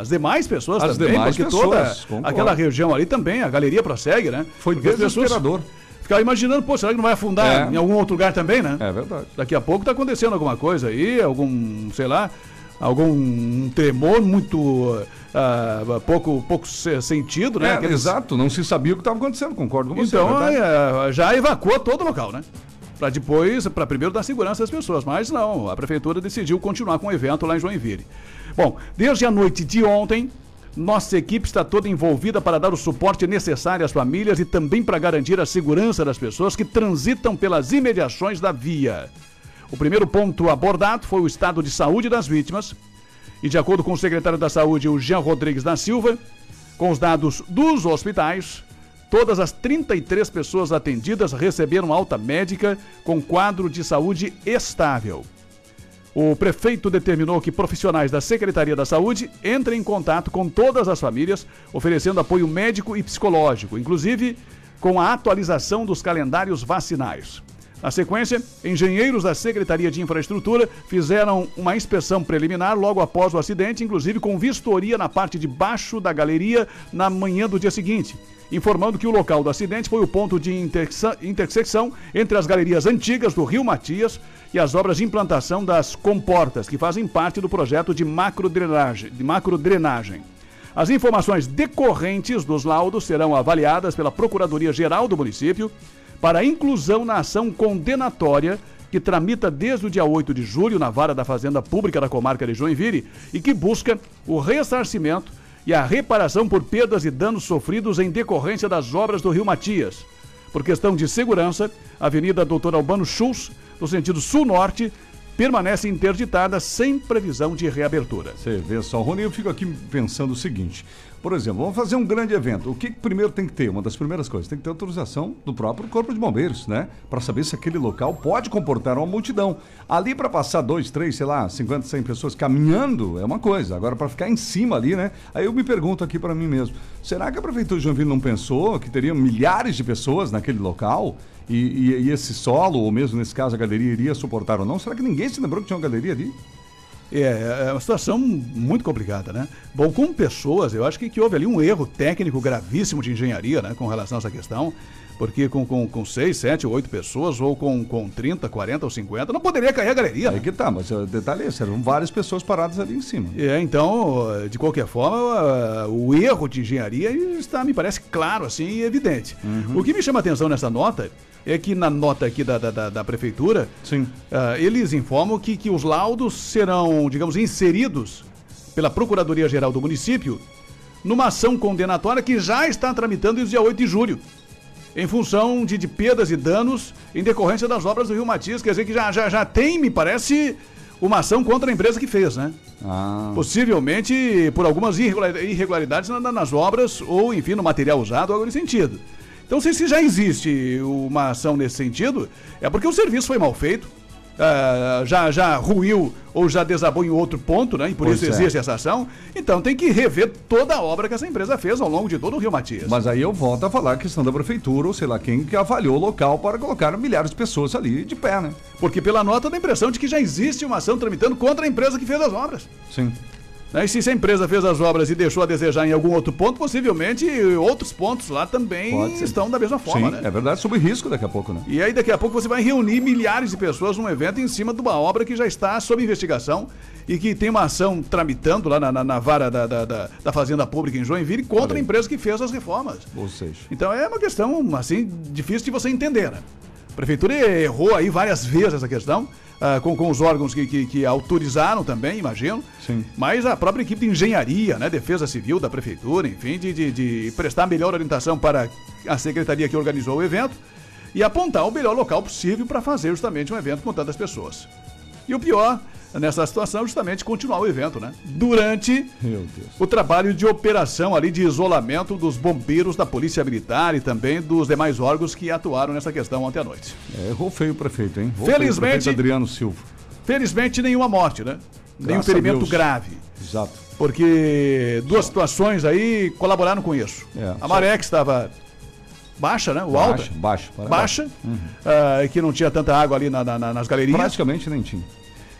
as demais pessoas As também, demais porque pessoas, toda concordo. aquela região ali também, a galeria prossegue, né? Foi Porque pessoas desesperador. Ficavam imaginando, pô, será que não vai afundar É. em algum outro lugar também, né? É verdade. Daqui a pouco tá acontecendo alguma coisa aí, algum, sei lá, algum tremor muito ah, pouco, pouco se- sentido, né? É, Aqueles- exato, não se sabia o que estava acontecendo, concordo com você. Então, é verdade. é, já evacuou todo o local, né? Para depois, para primeiro dar segurança às pessoas. Mas não, a prefeitura decidiu continuar com o evento lá em Joinville. Bom, desde a noite de ontem, nossa equipe está toda envolvida para dar o suporte necessário às famílias e também para garantir a segurança das pessoas que transitam pelas imediações da via. O primeiro ponto abordado foi o estado de saúde das vítimas. E de acordo com o secretário da Saúde, o Jean Rodrigues da Silva, com os dados dos hospitais, todas as 33 pessoas atendidas receberam alta médica com quadro de saúde estável. O prefeito determinou que profissionais da Secretaria da Saúde entrem em contato com todas as famílias, oferecendo apoio médico e psicológico, inclusive com a atualização dos calendários vacinais. Na sequência, engenheiros da Secretaria de Infraestrutura fizeram uma inspeção preliminar logo após o acidente, inclusive com vistoria na parte de baixo da galeria na manhã do dia seguinte, informando que o local do acidente foi o ponto de intersecção entre as galerias antigas do Rio Matias e as obras de implantação das comportas, que fazem parte do projeto de macrodrenagem. De macrodrenagem. As informações decorrentes dos laudos serão avaliadas pela Procuradoria-Geral do município para inclusão na ação condenatória que tramita desde o dia 8 de julho na Vara da Fazenda Pública da Comarca de Joinville e que busca o ressarcimento e a reparação por perdas e danos sofridos em decorrência das obras do Rio Matias. Por questão de segurança, a Avenida Doutor Albano Schultz, no sentido sul-norte, permanece interditada sem previsão de reabertura. Você vê só, Rony, eu fico aqui pensando o seguinte. Por exemplo, vamos fazer um grande evento. O que primeiro tem que ter? Uma das primeiras coisas, tem que ter autorização do próprio Corpo de Bombeiros, né? Para saber se aquele local pode comportar uma multidão. Ali para passar dois, três, sei lá, 50, 100 pessoas caminhando é uma coisa. Agora para ficar em cima ali, né? Aí eu me pergunto aqui para mim mesmo, será que a prefeitura de Joinville não pensou que teria milhares de pessoas naquele local? E, e- e esse solo, ou mesmo nesse caso a galeria, iria suportar ou não? Será que ninguém se lembrou que tinha uma galeria ali? É, é uma situação muito complicada, né? Bom, com pessoas, eu acho que, que houve ali um erro técnico gravíssimo de engenharia, né, com relação a essa questão. Porque com, com, com 6, 7, 8 pessoas, ou com, com 30, 40 ou 50, não poderia cair a galeria. Aí né? que tá, mas o detalhe é esse, eram várias pessoas paradas ali em cima. É, então, de qualquer forma, o erro de engenharia está, me parece, claro assim e evidente. O que me chama a atenção nessa nota é que na nota aqui da, da, da- da prefeitura, ah, eles informam que, que os laudos serão, digamos, inseridos pela Procuradoria-Geral do município numa ação condenatória que já está tramitando desde dia 8 de julho. Em função de, de perdas e danos em decorrência das obras do Rio Matias, quer dizer que já, já, já tem, me parece, uma ação contra a empresa que fez, né? Ah. Possivelmente por algumas irregula- irregularidades na- na- nas obras ou, enfim, no material usado, algo nesse sentido. Então, se, se já existe uma ação nesse sentido, é porque o serviço foi mal feito, ah, já, já ruiu ou já desabou em outro ponto, né? E por Pois isso é. existe essa ação. Então tem que rever toda a obra que essa empresa fez ao longo de todo o Rio Matias. Mas aí eu volto a falar a questão da prefeitura, ou sei lá quem, que avaliou o local para colocar milhares de pessoas ali de pé, né? Porque pela nota dá a impressão de que já existe uma ação tramitando contra a empresa que fez as obras. Sim. Né? E se a empresa fez as obras e deixou a desejar em algum outro ponto, possivelmente outros pontos lá também estão da mesma forma, Sim, né? é verdade, sob risco daqui a pouco, né? E aí daqui a pouco você vai reunir milhares de pessoas num evento em cima de uma obra que já está sob investigação e que tem uma ação tramitando lá na, na- na vara da, da, da- da Fazenda Pública em Joinville contra a empresa que fez as reformas. Ou seja, Então é uma questão, assim, difícil de você entender, né? A prefeitura errou aí várias vezes essa questão, ah, com, com os órgãos que, que, que autorizaram também, imagino. Sim. Mas a própria equipe de engenharia, né, defesa civil da prefeitura, enfim, de, de, de prestar melhor orientação para a secretaria que organizou o evento e apontar o melhor local possível para fazer justamente um evento com tantas pessoas. E o pior nessa situação justamente continuar o evento, né? Durante o trabalho de operação ali de isolamento dos bombeiros da Polícia Militar e também dos demais órgãos que atuaram nessa questão ontem à noite. É, errou feio o prefeito, hein? Felizmente- prefeito Adriano Silva. Felizmente, nenhuma morte, né? Nenhum Graças a ferimento grave. Exato. Porque duas situações aí colaboraram com isso. É, a maré que estava baixa, né? O alta. Baixa, baixa. para Baixa. Uhum. ah, que não tinha tanta água ali na- na- nas galerias. Praticamente nem tinha.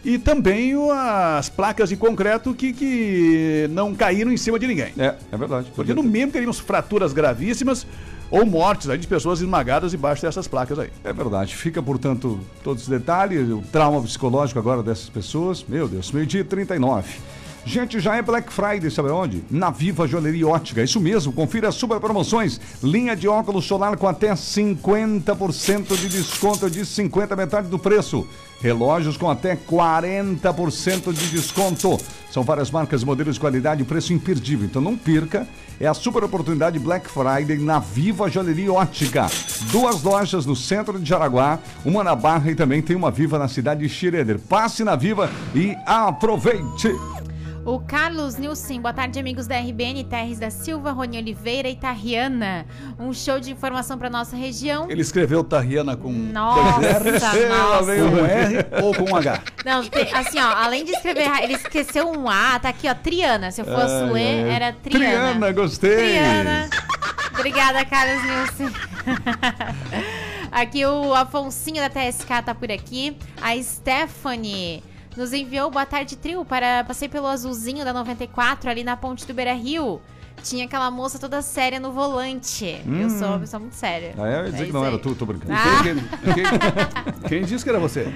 E também as placas de concreto que, que não caíram em cima de ninguém. É, é verdade. Porque no mínimo teríamos fraturas gravíssimas ou mortes aí de pessoas esmagadas debaixo dessas placas aí. É verdade. Fica, portanto, todos os detalhes, o trauma psicológico agora dessas pessoas. Meu Deus, meio-dia e 39. Gente, já é Black Friday, sabe onde? Na Viva Joalheria Ótica. Isso mesmo, confira as super promoções. Linha de óculos solar com até 50% de desconto. Eu disse 50, metade do preço. Relógios com até 40% de desconto. São várias marcas, modelos de qualidade e preço imperdível. Então não perca. É a super oportunidade Black Friday na Viva Joalheria Ótica. Duas lojas no centro de Jaraguá, uma na Barra e também tem uma Viva na cidade de Schroeder. Passe na Viva e aproveite. O Carlos Nilson, boa tarde, amigos da RBN, Terres da Silva, Rony Oliveira e Tarriana. Um show de informação para nossa região. Ele escreveu Tarriana com Nossa, R's, nossa. com um R ou com um H. Não, tem- assim, ó, além de escrever ele esqueceu um A, tá aqui, ó, Triana. Se eu fosse Ai, ler, ai. era Triana. Triana, gostei. Triana. Obrigada, Carlos Nilson. aqui o Afonsinho da TSK tá por aqui. A Stephanie nos enviou boa tarde, trio, para passei pelo azulzinho da 94 ali na ponte do Beira Rio. Tinha aquela moça toda séria no volante. Eu Hum. sou uma pessoa muito séria. Ah, é? Eu ia dizer É que não isso era aí. tu, tô brincando. Ah. Quem, quem- quem disse que era você?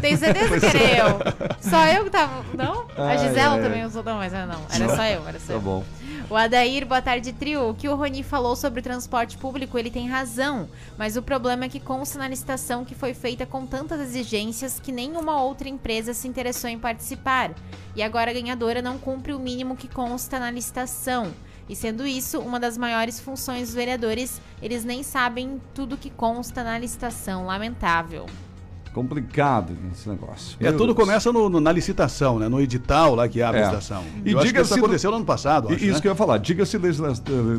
Tenho certeza que era eu. Só eu que tava. Não? A Ai, Gisela ai, também ai. usou. Não, mas não. Era Não? só eu. Era só Tá eu. bom. O Adair, boa tarde, trio. O que o Roni falou sobre o transporte público, ele tem razão. Mas o problema é que consta na licitação que foi feita com tantas exigências que nenhuma outra empresa se interessou em participar. E agora a ganhadora não cumpre o mínimo que consta na licitação. E sendo isso uma das maiores funções dos vereadores, eles nem sabem tudo que consta na licitação. Lamentável. Complicado esse negócio. É, Meu tudo Deus. começa no, no- na licitação, né? No edital lá que abre É. a licitação. E eu diga-se isso aconteceu no ano passado, acho, Isso né? que eu ia falar, diga-se legisla-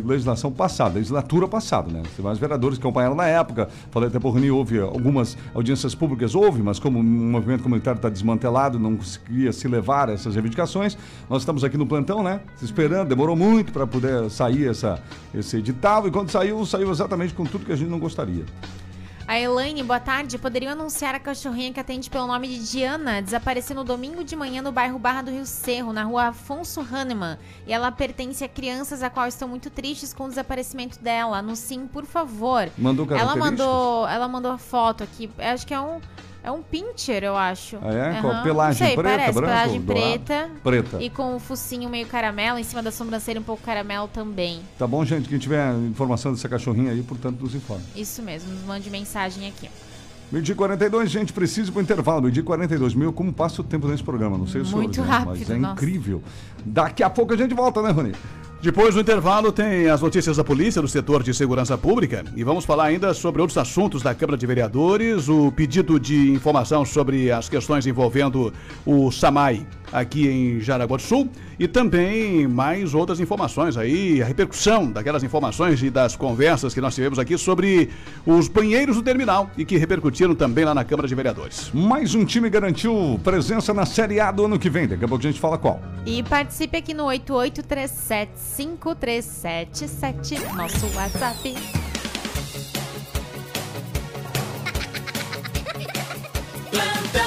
legislação passada, legislatura passada, né? Tem vários vereadores que acompanharam na época, falei até por Rony, houve algumas audiências públicas, houve, mas como o movimento comunitário está desmantelado, não conseguia se levar a essas reivindicações, nós estamos aqui no plantão, né? Esperando, demorou muito para poder sair essa, esse edital, e quando saiu, saiu exatamente com tudo que a gente não gostaria. A Elaine, boa tarde. Poderiam anunciar a cachorrinha que atende pelo nome de Diana, desapareceu no domingo de manhã no bairro Barra do Rio Cerro, na rua Afonso Hahnemann. E ela pertence a crianças a qual estão muito tristes com o desaparecimento dela. Sim, por favor. Mandou ela mandou, ela mandou a foto aqui. Acho que é um é um pincher, eu acho. Ah, é? Aham. Qual? Pelagem Não sei, preta, parece, branco, pelagem preta. Preta. E com o focinho meio caramelo, em cima da sobrancelha um pouco caramelo também. Tá bom, gente? Quem tiver informação dessa cachorrinha aí, portanto, nos informe. Isso mesmo, nos mande mensagem aqui. Meio-dia e 42, gente, precisa ir pro intervalo. Meio-dia e 42. Meu, como passa o tempo nesse programa? Não sei o senhor, Muito né? rápido, Mas é nossa. incrível. Daqui a pouco a gente volta, né, Rony? Depois do intervalo tem as notícias da polícia do setor de segurança pública e vamos falar ainda sobre outros assuntos da Câmara de Vereadores, o pedido de informação sobre as questões envolvendo o SAMAI aqui em Jaraguá do Sul e também mais outras informações aí, a repercussão daquelas informações e das conversas que nós tivemos aqui sobre os banheiros do terminal e que repercutiram também lá na Câmara de Vereadores. Mais um time garantiu presença na Série A do ano que vem. Daqui a pouco a gente fala qual. E participe aqui no 88375377, nosso WhatsApp. Plantão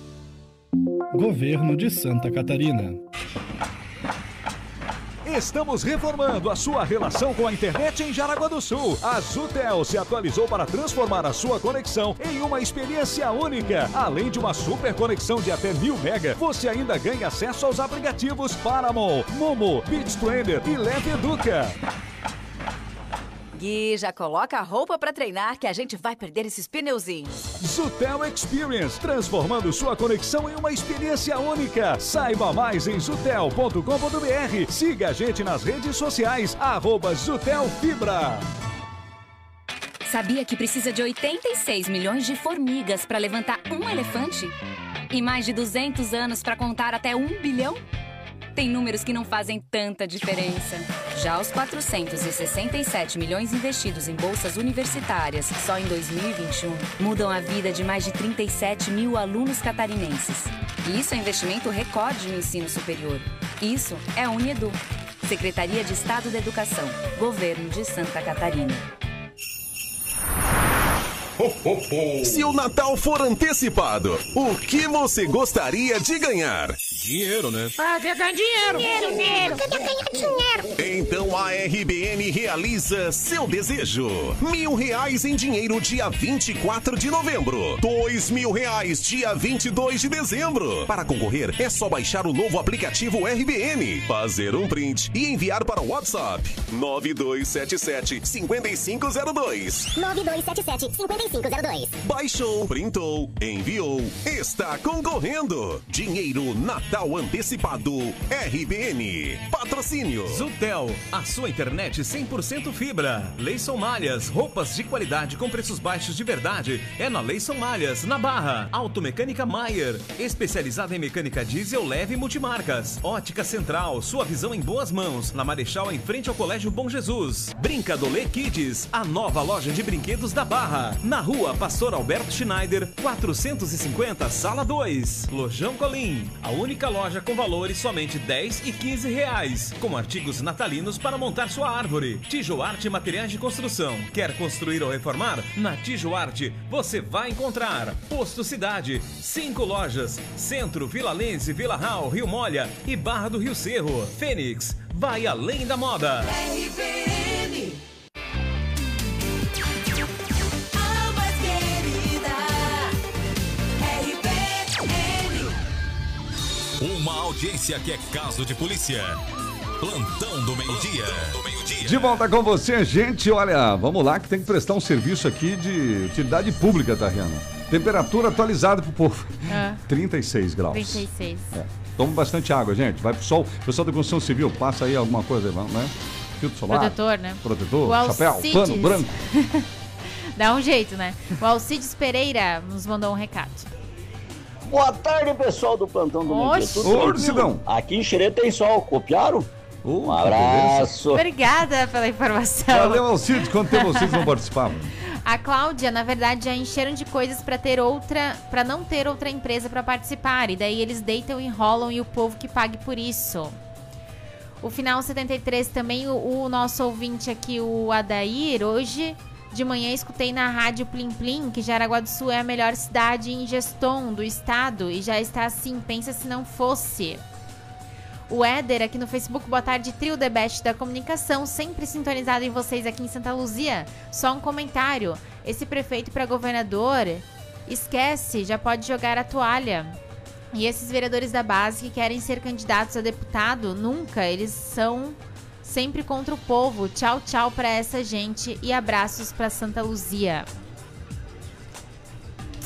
Governo de Santa Catarina. Estamos reformando a sua relação com a internet em Jaraguá do Sul. A Zutel se atualizou para transformar a sua conexão em uma experiência única. Além de uma super conexão de até mil mega, você ainda ganha acesso aos aplicativos Paramount, Momo, BeachTrender e Leve Educa. Gui, já coloca a roupa pra treinar que a gente vai perder esses pneuzinhos. Zutel Experience, transformando sua conexão em uma experiência única. Saiba mais em zutel.com.br. Siga a gente nas redes sociais, arroba Zutel Fibra. Sabia que precisa de 86 milhões de formigas para levantar um elefante? E mais de 200 anos para contar até um bilhão? Tem números que não fazem tanta diferença. Já os 467 milhões investidos em bolsas universitárias só em 2021 mudam a vida de mais de 37 mil alunos catarinenses. E isso é investimento recorde no ensino superior. Isso é a Unedu. Secretaria de Estado da Educação. Governo de Santa Catarina. Se o Natal for antecipado, o que você gostaria de ganhar? Dinheiro, né? Ah, quer ganhar dinheiro. Dinheiro, dinheiro. Quer ganhar dinheiro. Então a RBN realiza seu desejo. Mil reais em dinheiro dia 24 de novembro. Dois mil reais dia 22 de dezembro. Para concorrer, é só baixar o novo aplicativo RBN, fazer um print e enviar para o WhatsApp 9277 5502. 9277 5502. Baixou, printou, enviou, está concorrendo. Dinheiro Natal antecipado RBN. Patrocínio. Zutel, a sua internet 100% fibra. Leison Malhas, roupas de qualidade com preços baixos de verdade. É na Leison Malhas, na Barra. Automecânica Maier, especializada em mecânica diesel leve e multimarcas. Ótica Central, sua visão em boas mãos. Na Marechal, em frente ao Colégio Bom Jesus. Brincadolê Kids, a nova loja de brinquedos da Barra. Na rua Pastor Alberto Schneider, 450, sala 2. Lojão Colim, a única loja com valores somente 10 e 15 reais. Com artigos natalinos para montar sua árvore. Tijoarte Materiais de Construção. Quer construir ou reformar? Na Tijoarte você vai encontrar Posto Cidade, cinco lojas: Centro, Vila Lense, Vila Real, Rio Molha e Barra do Rio Cerro. Fênix, vai além da moda. RBN. Uma audiência que é caso de polícia. Plantão do meio-dia. De volta com você, gente. Olha, vamos lá que tem que prestar um serviço aqui de utilidade pública, tá, Rihanna? Temperatura atualizada pro povo. Ah. 36 graus. 36. É. Toma bastante água, gente. Vai pro sol. Pessoal da construção civil, passa aí alguma coisa, né? Filtro solar. Protetor, né? Protetor, O chapéu, Alcides. pano branco. Dá um jeito, né? O Alcides Pereira nos mandou um recado. Boa tarde, pessoal do Plantão do. Oxe. Tudo Ô, tranquilo? Cidão. Aqui em Xerê tem sol. Copiaram? um abraço. Obrigada pela informação. Valeu, Alcides. Quanto tempo vocês não participavam? A Cláudia, na verdade, já encheram de coisas pra ter outra, para não ter outra empresa pra participar. E daí eles deitam e enrolam e o povo que pague por isso. O final 73 também, o, o nosso ouvinte aqui, o Adair, hoje de manhã escutei na rádio Plim Plim que Jaraguá do Sul é a melhor cidade em gestão do estado e já está assim, pensa se não fosse. O Éder aqui no Facebook, boa tarde, trio The Best da comunicação, sempre sintonizado em vocês aqui em Santa Luzia. Só um comentário, esse prefeito para governador, esquece, já pode jogar a toalha. E esses vereadores da base que querem ser candidatos a deputado, nunca, eles são sempre contra o povo. Tchau, tchau para essa gente e abraços para Santa Luzia.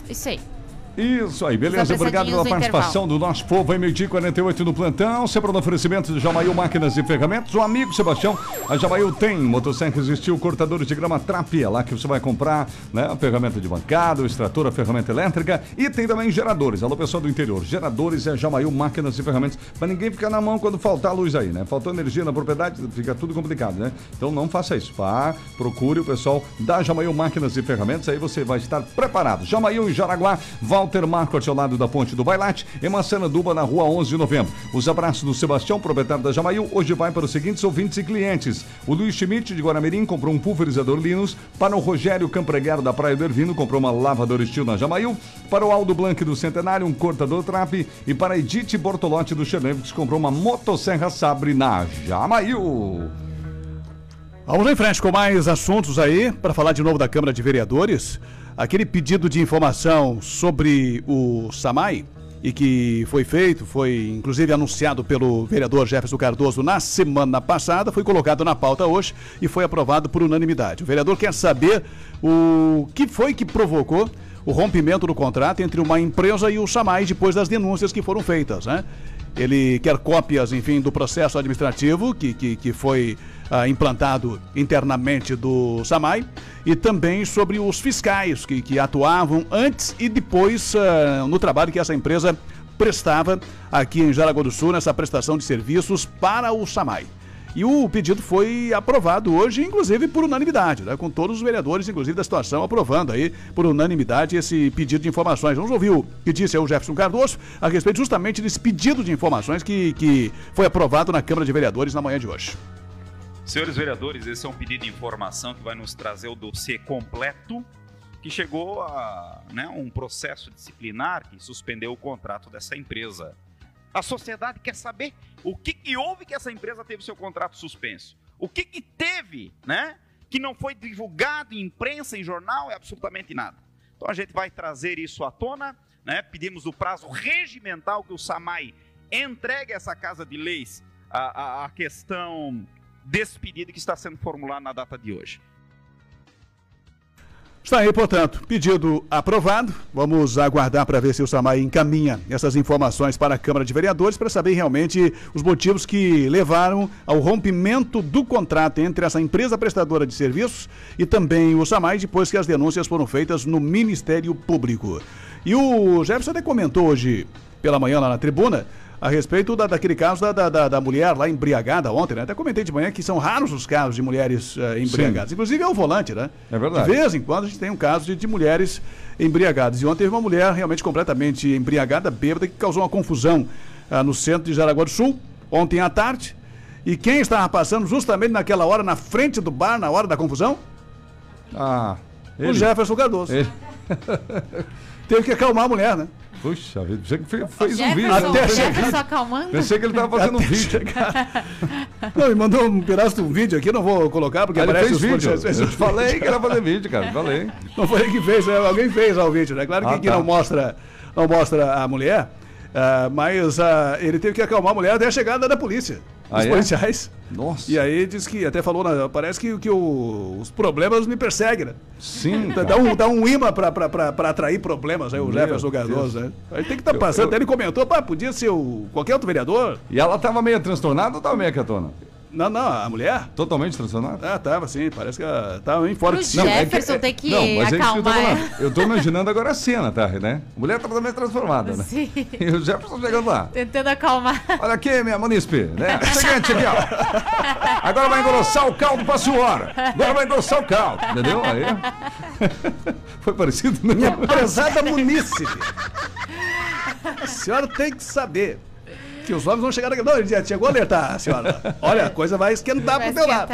Isso aí. Isso aí, beleza. Obrigado pela participação do nosso povo em meio-dia 48 no plantão. Sempre no oferecimento de Jamail Máquinas e Ferramentas. O amigo Sebastião, a Jamail tem motosserras estilo cortadores de grama Trap. É lá que você vai comprar né, a ferramenta de bancada, o extrator, a ferramenta elétrica e tem também geradores. Alô, pessoal do interior. Geradores é Jamail Máquinas e Ferramentas. Para ninguém ficar na mão quando faltar luz aí, né? Faltou energia na propriedade, fica tudo complicado, né? Então não faça isso. Vá, procure o pessoal da Jamail Máquinas e Ferramentas. Aí você vai estar preparado. Jamail em Jaraguá, Walter Marco, ao lado da Ponte do Bailate, em Duba, na rua 11 de novembro. Os abraços do Sebastião, proprietário da Jamail, hoje vai para os seguintes ouvintes e clientes. O Luiz Schmidt, de Guaramirim, comprou um pulverizador Linus. Para o Rogério Campreguer, da Praia do Ervino, comprou uma lavadora estilo na Jamail. Para o Aldo Blanc, do Centenário, um cortador trap. E para Edith Bortolotti, do Xerneves, comprou uma motosserra Sabre na Jamail. Vamos em frente com mais assuntos aí, para falar de novo da Câmara de Vereadores aquele pedido de informação sobre o SAMAI, e que foi feito, foi inclusive anunciado pelo vereador Jefferson Cardoso na semana passada, foi colocado na pauta hoje e foi aprovado por unanimidade. O vereador quer saber o que foi que provocou o rompimento do contrato entre uma empresa e o SAMAI depois das denúncias que foram feitas, né? Ele quer cópias, enfim, do processo administrativo que, que, que foi ah, implantado internamente do SAMAI e também sobre os fiscais que, que atuavam antes e depois ah, no trabalho que essa empresa prestava aqui em Jaraguá do Sul, nessa prestação de serviços para o SAMAI. E o pedido foi aprovado hoje, inclusive por unanimidade, né? com todos os vereadores, inclusive da situação, aprovando aí por unanimidade esse pedido de informações. Vamos ouvir o que disse o Jefferson Cardoso a respeito justamente desse pedido de informações que, que foi aprovado na Câmara de Vereadores na manhã de hoje. Senhores vereadores, esse é um pedido de informação que vai nos trazer o dossiê completo que chegou a né, um processo disciplinar que suspendeu o contrato dessa empresa. A sociedade quer saber o que, que houve que essa empresa teve seu contrato suspenso. O que, que teve, né? Que não foi divulgado em imprensa, em jornal, é absolutamente nada. Então a gente vai trazer isso à tona, né? Pedimos o prazo regimental que o SAMAI entregue a essa casa de leis a, a, a questão desse pedido que está sendo formulado na data de hoje. Está aí, portanto, pedido aprovado. Vamos aguardar para ver se o Samai encaminha essas informações para a Câmara de Vereadores para saber realmente os motivos que levaram ao rompimento do contrato entre essa empresa prestadora de serviços e também o Samai depois que as denúncias foram feitas no Ministério Público. E o Jefferson até comentou hoje pela manhã lá na tribuna a respeito da, daquele caso da, da, da, mulher lá embriagada ontem, né? Até comentei de manhã que são raros os casos de mulheres uh, embriagadas. Sim. Inclusive é o volante, né? É verdade. De vez em quando a gente tem um caso de, de mulheres embriagadas. E ontem teve uma mulher realmente completamente embriagada, bêbada, que causou uma confusão uh, no centro de Jaraguá do Sul, ontem à tarde. E quem estava passando justamente naquela hora, na frente do bar, na hora da confusão? Ah, ele. O Jefferson Cardoso. Ele. Teve que acalmar a mulher, né? Puxa vida, pensei que fez, fez um vídeo. Até Jefferson acalmando? Pensei que ele estava fazendo um vídeo. Não, me mandou um pedaço de um vídeo aqui, não vou colocar, porque ah, aparece fez vídeo. Eu falei que era fazer vídeo, cara, falei. Não foi ele que fez, né? alguém fez o vídeo, né? Claro que ah, aqui tá. não, mostra, não mostra a mulher, uh, mas uh, ele teve que acalmar a mulher até a chegada da polícia. Ah, os é? policiais. Nossa. E aí diz que, até falou, na, parece que, que o, os problemas me perseguem, né? Sim. Dá um, dá um imã pra, pra, pra, pra atrair problemas aí, o Meu Jefferson Cardoso, né? Aí tem que estar tá passando. Eu, eu... Até ele comentou, pá, podia ser o, qualquer outro vereador. E ela tava meio transtornada ou tava meio quietona? Não, não, a mulher? Totalmente transtornada? Ah, tava sim, parece que ela tava bem fora de si. Não, Jefferson é que, é, tem que não, mas acalmar. É que eu, tô imaginando agora a cena, tá, né? A mulher tá totalmente transformada, né? Sim. E o Jefferson chegando lá. Tentando acalmar. Olha aqui, minha munícipe, né? Seguinte aqui, ó. Agora vai engrossar o caldo pra senhora. Agora vai engrossar o caldo, entendeu? Aí. Foi parecido, né? Minha prezada munícipe. A senhora tem que saber que os homens vão chegar aqui. Não, ele já chegou a alertar, senhora. Olha, a coisa vai esquentar Vai pro teu lado.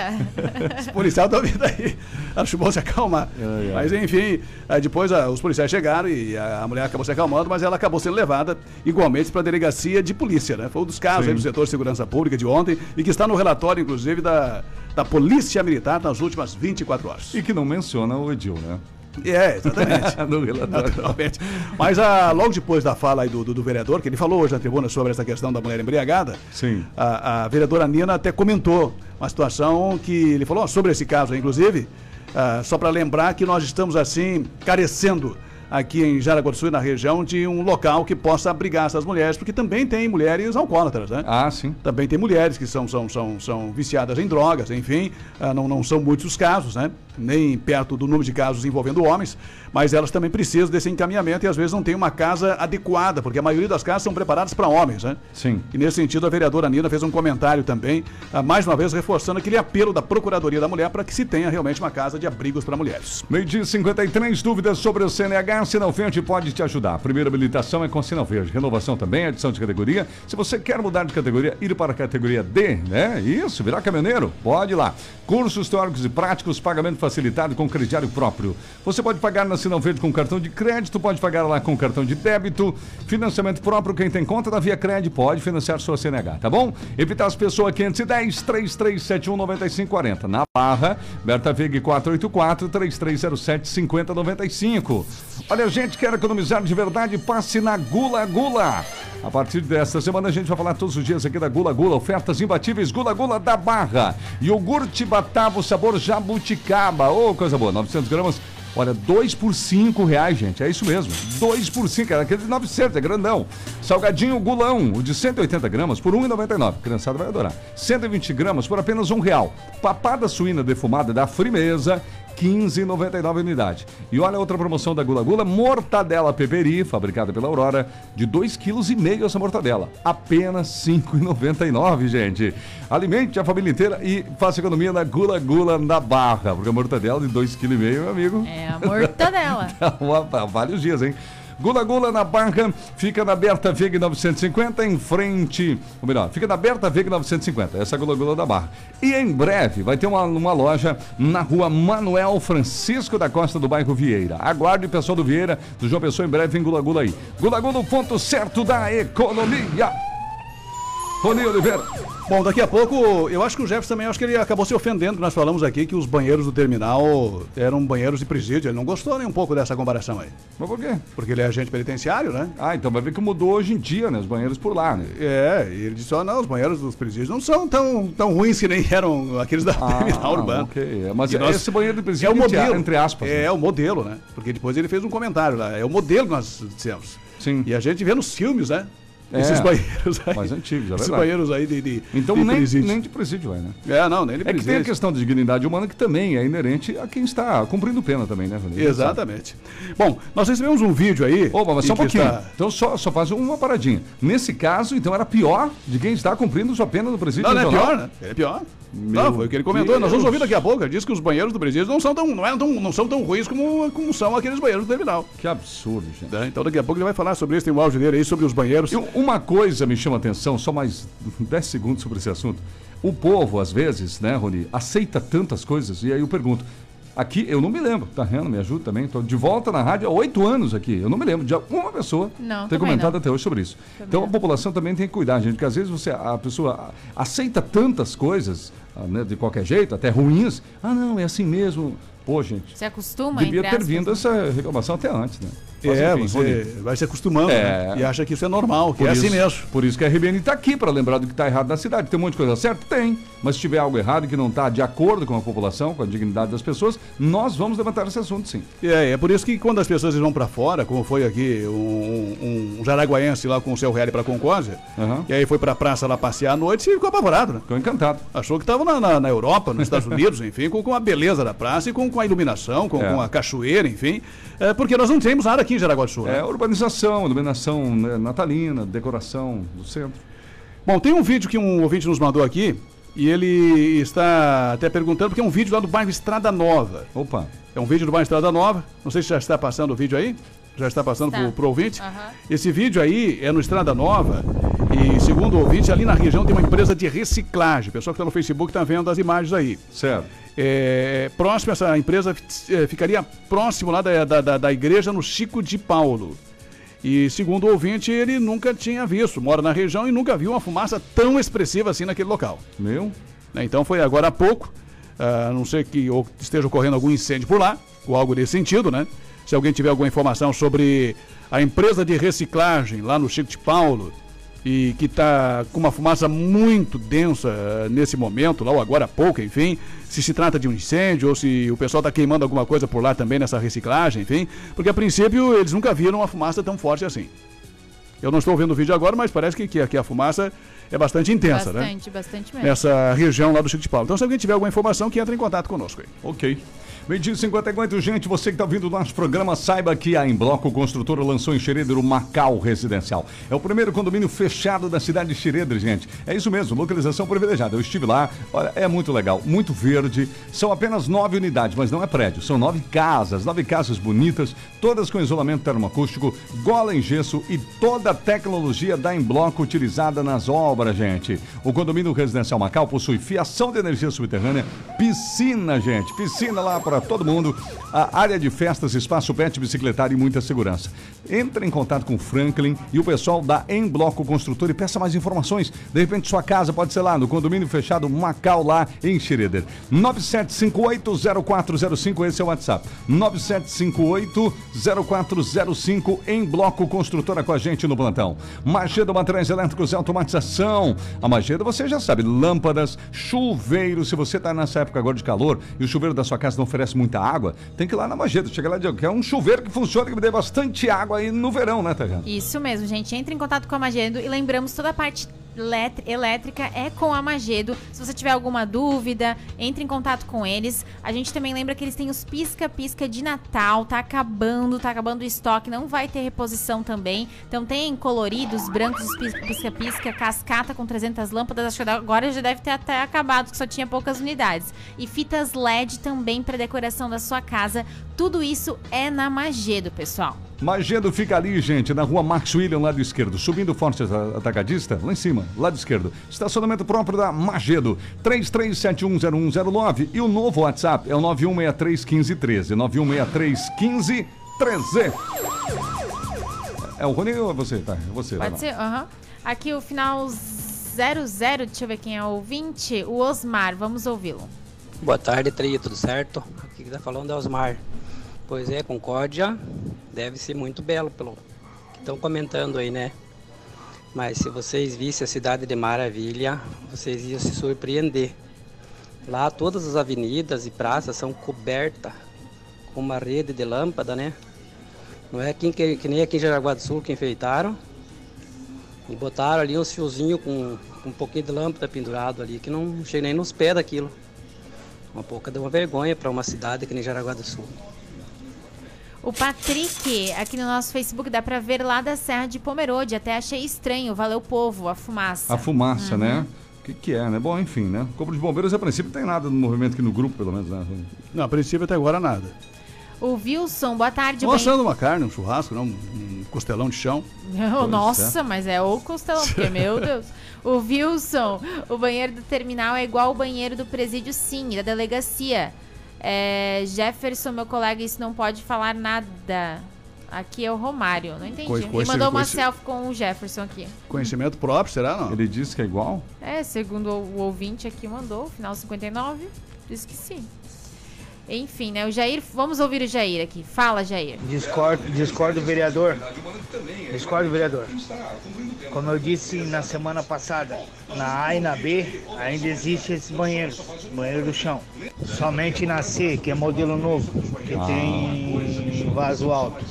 Os policiais estão vindo aí. Acho bom se acalmar. Mas enfim, depois ah, os policiais chegaram e a, a mulher acabou se acalmando, mas ela acabou sendo levada igualmente para a delegacia de polícia, né? Foi um dos casos Sim. aí do setor de segurança pública de ontem e que está no relatório, inclusive, da, da Polícia Militar nas últimas 24 horas. E que não menciona o Edil, né? É, exatamente. no relatório. Naturalmente. Mas ah, logo depois da fala do, do, do vereador, que ele falou hoje na tribuna sobre essa questão da mulher embriagada, Sim. a, a vereadora Nina até comentou uma situação que ele falou sobre esse caso, inclusive, ah, só para lembrar que nós estamos assim carecendo aqui em Jaraguá do Sul na região de um local que possa abrigar essas mulheres, porque também tem mulheres alcoólatras, né? Ah, sim. Também tem mulheres que são, são, são, são viciadas em drogas, enfim, ah, não, não são muitos os casos, né? Nem perto do número de casos envolvendo homens, mas elas também precisam desse encaminhamento e às vezes não tem uma casa adequada, porque a maioria das casas são preparadas para homens, né? Sim. E nesse sentido, a vereadora Nina fez um comentário também, ah, mais uma vez reforçando aquele apelo da Procuradoria da Mulher para que se tenha realmente uma casa de abrigos para mulheres. Meio dia 53, dúvidas sobre o CNH, Sinal Verde pode te ajudar. Primeira habilitação é com Sinal Verde. Renovação também, adição de categoria. Se você quer mudar de categoria, ir para a categoria D, né? Isso, virar caminhoneiro, pode ir lá. Cursos teóricos e práticos, pagamento facilitado com crediário próprio. Você pode pagar na Sinal Verde com cartão de crédito, pode pagar lá com cartão de débito. Financiamento próprio, quem tem conta da Via Cred pode financiar sua CNH, tá bom? Epitas Pessoa 510 3371 9540. Na Barra, Berta Veg 484 3307 5095. Olha, gente quer economizar de verdade, passe na Gula Gula. A partir desta semana a gente vai falar todos os dias aqui da Gula Gula, ofertas imbatíveis Gula Gula da Barra. Iogurte Batavo sabor jabuticaba. Ô, coisa boa, 900 gramas. Olha, 2 por 5 reais, gente. É isso mesmo. 2 por 5, era aquele de 900, é grandão. Salgadinho Gulão, o de 180 gramas por 1,99. Criançada vai adorar. 120 gramas por apenas um real. Papada suína defumada da Frimeza, 15,99 unidade. E olha a outra promoção da Gula Gula, mortadela peperi, fabricada pela Aurora, de 2,5 kg essa mortadela. Apenas 5,99, gente. Alimente a família inteira e faça economia na Gula Gula na Barra, porque a mortadela de 2,5 kg, meu amigo. É a mortadela. Há vários dias, hein? Gula Gula na Barra, fica na Berta Veg 950, em frente. Ou melhor, fica na Berta Veg 950, essa é Gula Gula da Barra. E em breve vai ter uma, uma loja na rua Manuel Francisco da Costa do bairro Vieira. Aguarde o pessoal do Vieira, do João Pessoa, em breve em Gula Gula aí. Gula Gula, o ponto certo da economia. Rony Oliveira. Bom, daqui a pouco, eu acho que o Jefferson também, acho que ele acabou se ofendendo, nós falamos aqui que os banheiros do terminal eram banheiros de presídio. Ele não gostou nem um pouco dessa comparação aí. Mas por quê? Porque ele é agente penitenciário, né? Ah, então vai ver que mudou hoje em dia, né? Os banheiros por lá, né? É, e ele disse, ó, não, os banheiros dos presídios não são tão, tão ruins que nem eram aqueles da terminal urbana. ok. É, mas E nós- esse banheiro de presídio, é o modelo, entre aspas, É, né? é o modelo, né? Porque depois ele fez um comentário lá. É o modelo que nós dissemos. Sim. E a gente vê nos filmes, né? É, Esses banheiros aí. mais antigos, é Esses verdade. banheiros aí de, de Então de nem, presídio. nem de presídio é, né? É, não, nem de É que tem a presídio. questão de dignidade humana que também é inerente a quem está cumprindo pena também, né, Rony? Exatamente. Bom, nós recebemos um vídeo aí. Opa, mas só um pouquinho. está- Então só, só faz uma paradinha. Nesse caso, então era pior de quem está cumprindo sua pena no presídio Não, não é pior, né? É pior. Meu não, foi o que ele comentou. Nós vamos Deus. ouvir daqui a pouco. Ele disse que os banheiros do presídio não são tão, não eram tão, não são tão ruins como, como são aqueles banheiros do terminal. Que absurdo, gente. Né? Então daqui a pouco ele vai falar sobre isso. Tem um áudio dele aí sobre os banheiros. E uma coisa me chama a atenção, só mais 10 segundos sobre esse assunto. O povo, às vezes, né, Rony, aceita tantas coisas, e aí eu pergunto. Aqui, eu não me lembro, tá vendo? Me ajuda também. Estou de volta na rádio há oito anos aqui. Eu não me lembro de uma pessoa Não, ter comentado não. até hoje sobre isso. Também então a não. população também tem que cuidar, gente, porque às vezes você, a pessoa aceita tantas coisas, né, de qualquer jeito, até ruins. Ah, não, é assim mesmo. Pô, gente. Se acostuma, Devia ter vindo essa reclamação até antes, né? Mas, É, enfim, você vai se acostumando É. né? e acha que isso é normal, que Por é isso- assim mesmo. Por isso que a RBN está aqui, para lembrar do que está errado na cidade. Tem um monte de coisa certa? Tem. Mas se tiver algo errado e que não está de acordo com a população, com a dignidade das pessoas, nós vamos levantar esse assunto, sim. É, é por isso que quando as pessoas vão pra fora, como foi aqui um, um, um jaraguaense lá com o seu rally pra Concórdia, e aí foi pra praça lá passear à noite e ficou apavorado, né? Ficou encantado. Achou que tava na, na, na Europa, nos Estados Unidos, enfim, com, com a beleza da praça e com, com a iluminação, com, É. com a cachoeira, enfim. É, porque nós não temos nada aqui em Jaraguá do Sul. né? É urbanização, iluminação né, natalina, decoração do centro. Bom, tem um vídeo que um ouvinte nos mandou aqui e ele está até perguntando, porque é um vídeo lá do bairro Estrada Nova. Opa. É um vídeo do bairro Estrada Nova. Não sei se já está passando o vídeo aí. Já está passando Está. para o ouvinte? Aham. Esse vídeo aí é no Estrada Nova e, segundo o ouvinte, ali na região tem uma empresa de reciclagem. O pessoal que está no Facebook está vendo as imagens aí. Certo. É, próximo, essa empresa eh, ficaria próximo lá da, da, da- igreja no Chico de Paulo. E segundo o ouvinte, ele nunca tinha visto, mora na região e nunca viu uma fumaça tão expressiva assim naquele local. Meu? Né, Então foi agora há pouco, ah, a não ser que esteja ocorrendo algum incêndio por lá, ou algo nesse sentido, né? Se alguém tiver alguma informação sobre a empresa de reciclagem lá no Chico de Paulo e que está com uma fumaça muito densa ah, nesse momento, lá ou agora há pouco, enfim, se se trata de um incêndio ou se o pessoal está queimando alguma coisa por lá também nessa reciclagem, enfim, porque a princípio eles nunca viram uma fumaça tão forte assim. Eu não estou vendo o vídeo agora, mas parece que, que aqui a fumaça é bastante intensa, né? Bastante, bastante mesmo. nessa região lá do Chico de Paulo. Então, se alguém tiver alguma informação, que entre em contato conosco aí. Ok. Meio-dia e 58, gente, você que está ouvindo o nosso programa, saiba que a Embloco Construtora lançou em Xereder o Macau Residencial. É o primeiro condomínio fechado da cidade de Xereder, gente. É isso mesmo, localização privilegiada. Eu estive lá, olha, é muito legal, muito verde. São apenas nove unidades, mas não é prédio. São nove casas, nove casas bonitas, todas com isolamento termoacústico, gola em gesso e toda a tecnologia da Embloco utilizada nas obras, gente. O condomínio residencial Macau possui fiação de energia subterrânea, piscina, gente, piscina lá para todo mundo, a área de festas, espaço pet, bicicletário e muita segurança. Entre em contato com o Franklin e o pessoal da Embloco Construtor e peça mais informações. De repente sua casa pode ser lá no condomínio fechado Macau lá em Xereder. 97580405 esse é o WhatsApp. 97580405 em Bloco Construtora com a gente no plantão. Magedo Materiais Elétricos e Automatização. A Magedo você já sabe, lâmpadas, chuveiro, se você está nessa época agora de calor e o chuveiro da sua casa não oferece muita água, tem que ir lá na Magedo. Chega lá e diz que é um chuveiro que funciona, que me dê bastante água aí no verão, né, Tajana? Isso mesmo, gente. Entre em contato com a Magedo e lembramos toda a parte elétrica é com a Magedo. Se você tiver alguma dúvida, entre em contato com eles. A gente também lembra que eles têm os pisca-pisca de Natal. Tá acabando, tá acabando o estoque. Não vai ter reposição também. Então tem coloridos, brancos, os pis- pisca-pisca, cascata com 300 lâmpadas. Acho que agora já deve ter até acabado, que só tinha poucas unidades. E fitas LED também para decoração da sua casa. Tudo isso é na Magedo, pessoal. Magedo fica ali, gente, na rua Max William, lado esquerdo. Subindo Forte Atacadista, lá em cima, lado esquerdo. Estacionamento próprio da Magedo, 33710109. E o novo WhatsApp é o 91631513. 91631513. É o Rony ou é você? Tá, é você. vai Pode ser? Aham. Aqui o final 00, deixa eu ver quem é o ouvinte. O Osmar, vamos ouvi-lo. Boa tarde, Tria, tudo certo? Aqui que tá falando é Osmar. Pois é, Concórdia deve ser muito belo pelo que estão comentando aí, né? Mas se vocês vissem a cidade de Maravilha, vocês iam se surpreender. Lá todas as avenidas e praças são cobertas com uma rede de lâmpada, né? Não é aqui, que, que nem aqui em Jaraguá do Sul que enfeitaram. E botaram ali uns fiozinhos com, com um pouquinho de lâmpada pendurado ali, que não chega nem nos pés daquilo. Uma pouca deu uma vergonha para uma cidade que nem Jaraguá do Sul. O Patrick, aqui no nosso Facebook, dá pra ver lá da Serra de Pomerode. Até achei estranho. Valeu, povo, a fumaça. A fumaça, né? O que, que é, né? Bom, enfim, né? Corpo de Bombeiros, a princípio, não tem nada no movimento aqui no grupo, pelo menos, né? Não, a princípio até agora nada. O Wilson, boa tarde. Não bem- uma carne, um churrasco, não, um costelão de chão. Nossa, é. mas é o costelão, porque, meu Deus. O Wilson, o banheiro do terminal é igual o banheiro do presídio, sim, da delegacia. É, Jefferson, meu colega, isso não pode falar nada. Aqui é o Romário, não entendi. Ele mandou uma selfie com o Jefferson aqui. Conhecimento próprio, será não? Ele disse que é igual? É, segundo o ouvinte aqui mandou, final 59, disse que sim. Enfim, né? O Jair, vamos ouvir o Jair aqui. Fala, Jair. Discordo, discordo, vereador. Discordo, vereador. Como eu disse na semana passada, na A e na B ainda existe esse banheiro, banheiro do chão. Somente na C, que é modelo novo, que tem vaso alto.